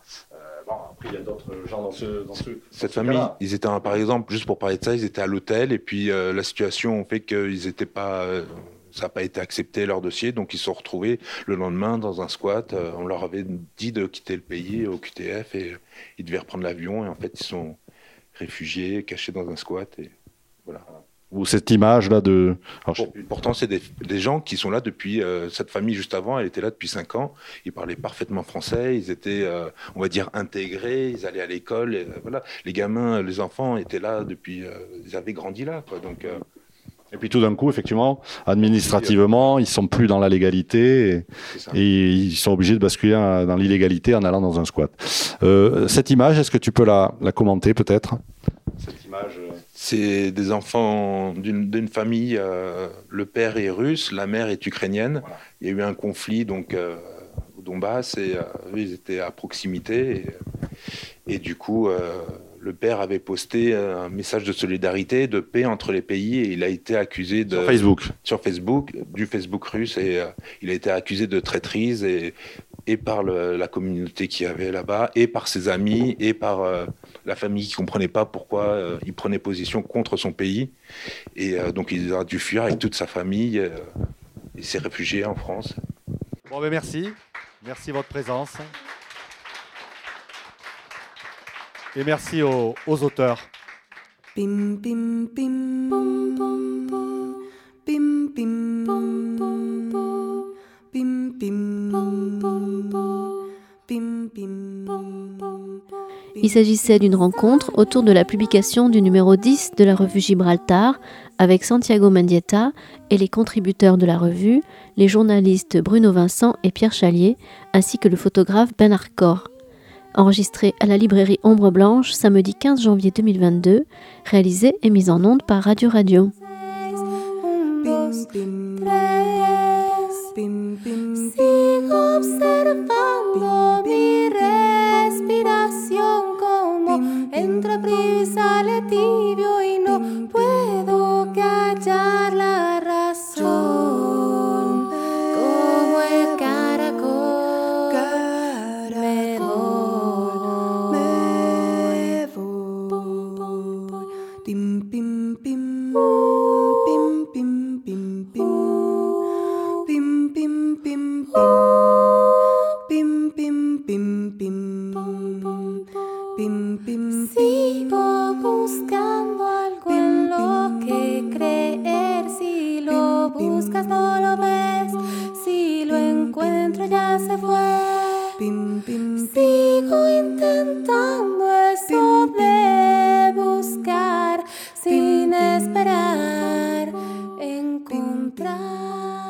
bon, après, il y a d'autres gens dans ce. Dans ce cette famille, ils étaient, par exemple, juste pour parler de ça, ils étaient à l'hôtel et puis la situation fait qu'ils n'étaient pas ça n'a pas été accepté leur dossier, donc ils se sont retrouvés le lendemain dans un squat. Euh, on leur avait dit de quitter le pays au QTF et ils devaient reprendre l'avion et en fait ils sont réfugiés, cachés dans un squat et voilà. Ou cette image là de. pourtant, c'est des, gens qui sont là depuis. Euh, cette famille juste avant, elle était là depuis 5 ans. Ils parlaient parfaitement français. Ils étaient, euh, on va dire, intégrés. Ils allaient à l'école. voilà. Les gamins, les enfants étaient là depuis. ils avaient grandi là. Quoi. Donc. Et puis tout d'un coup, effectivement, administrativement, ils sont plus dans la légalité et, ils sont obligés de basculer dans l'illégalité en allant dans un squat. Euh, cette image, est-ce que tu peux la, commenter peut-être? Cette image. Euh, C'est des enfants d'une famille. Euh, le père est russe, la mère est ukrainienne. Il y a eu un conflit donc au Donbass et ils étaient à proximité et, et du coup le père avait posté un message de solidarité, de paix entre les pays et il a été accusé de sur Facebook, sur Facebook, du Facebook russe et euh, il a été accusé de traîtrise et, et par la communauté qui avait là-bas et par ses amis et par euh, la famille qui comprenait pas pourquoi euh, il prenait position contre son pays et donc il a dû fuir avec toute sa famille. il s'est réfugié en France. Bon, ben merci, merci votre présence. Et merci aux, aux auteurs. Bim, bim, bim. Bim, bim. Bim, bim, Il s'agissait d'une rencontre autour de la publication du numéro 10 de la revue Gibraltar avec Santiago Mendieta et les contributeurs de la revue, les journalistes Bruno Vincent et Pierre Chalier, ainsi que le photographe Ben Arcor enregistré à la librairie Ombre Blanche samedi 15 janvier 2022, réalisé et mis en onde par Radio Radio. bim bim Sigo buscando algo en lo que creer. Si lo buscas, no lo ves. Si lo encuentro, ya se fue. Sigo intentando eso de buscar sin esperar encontrar.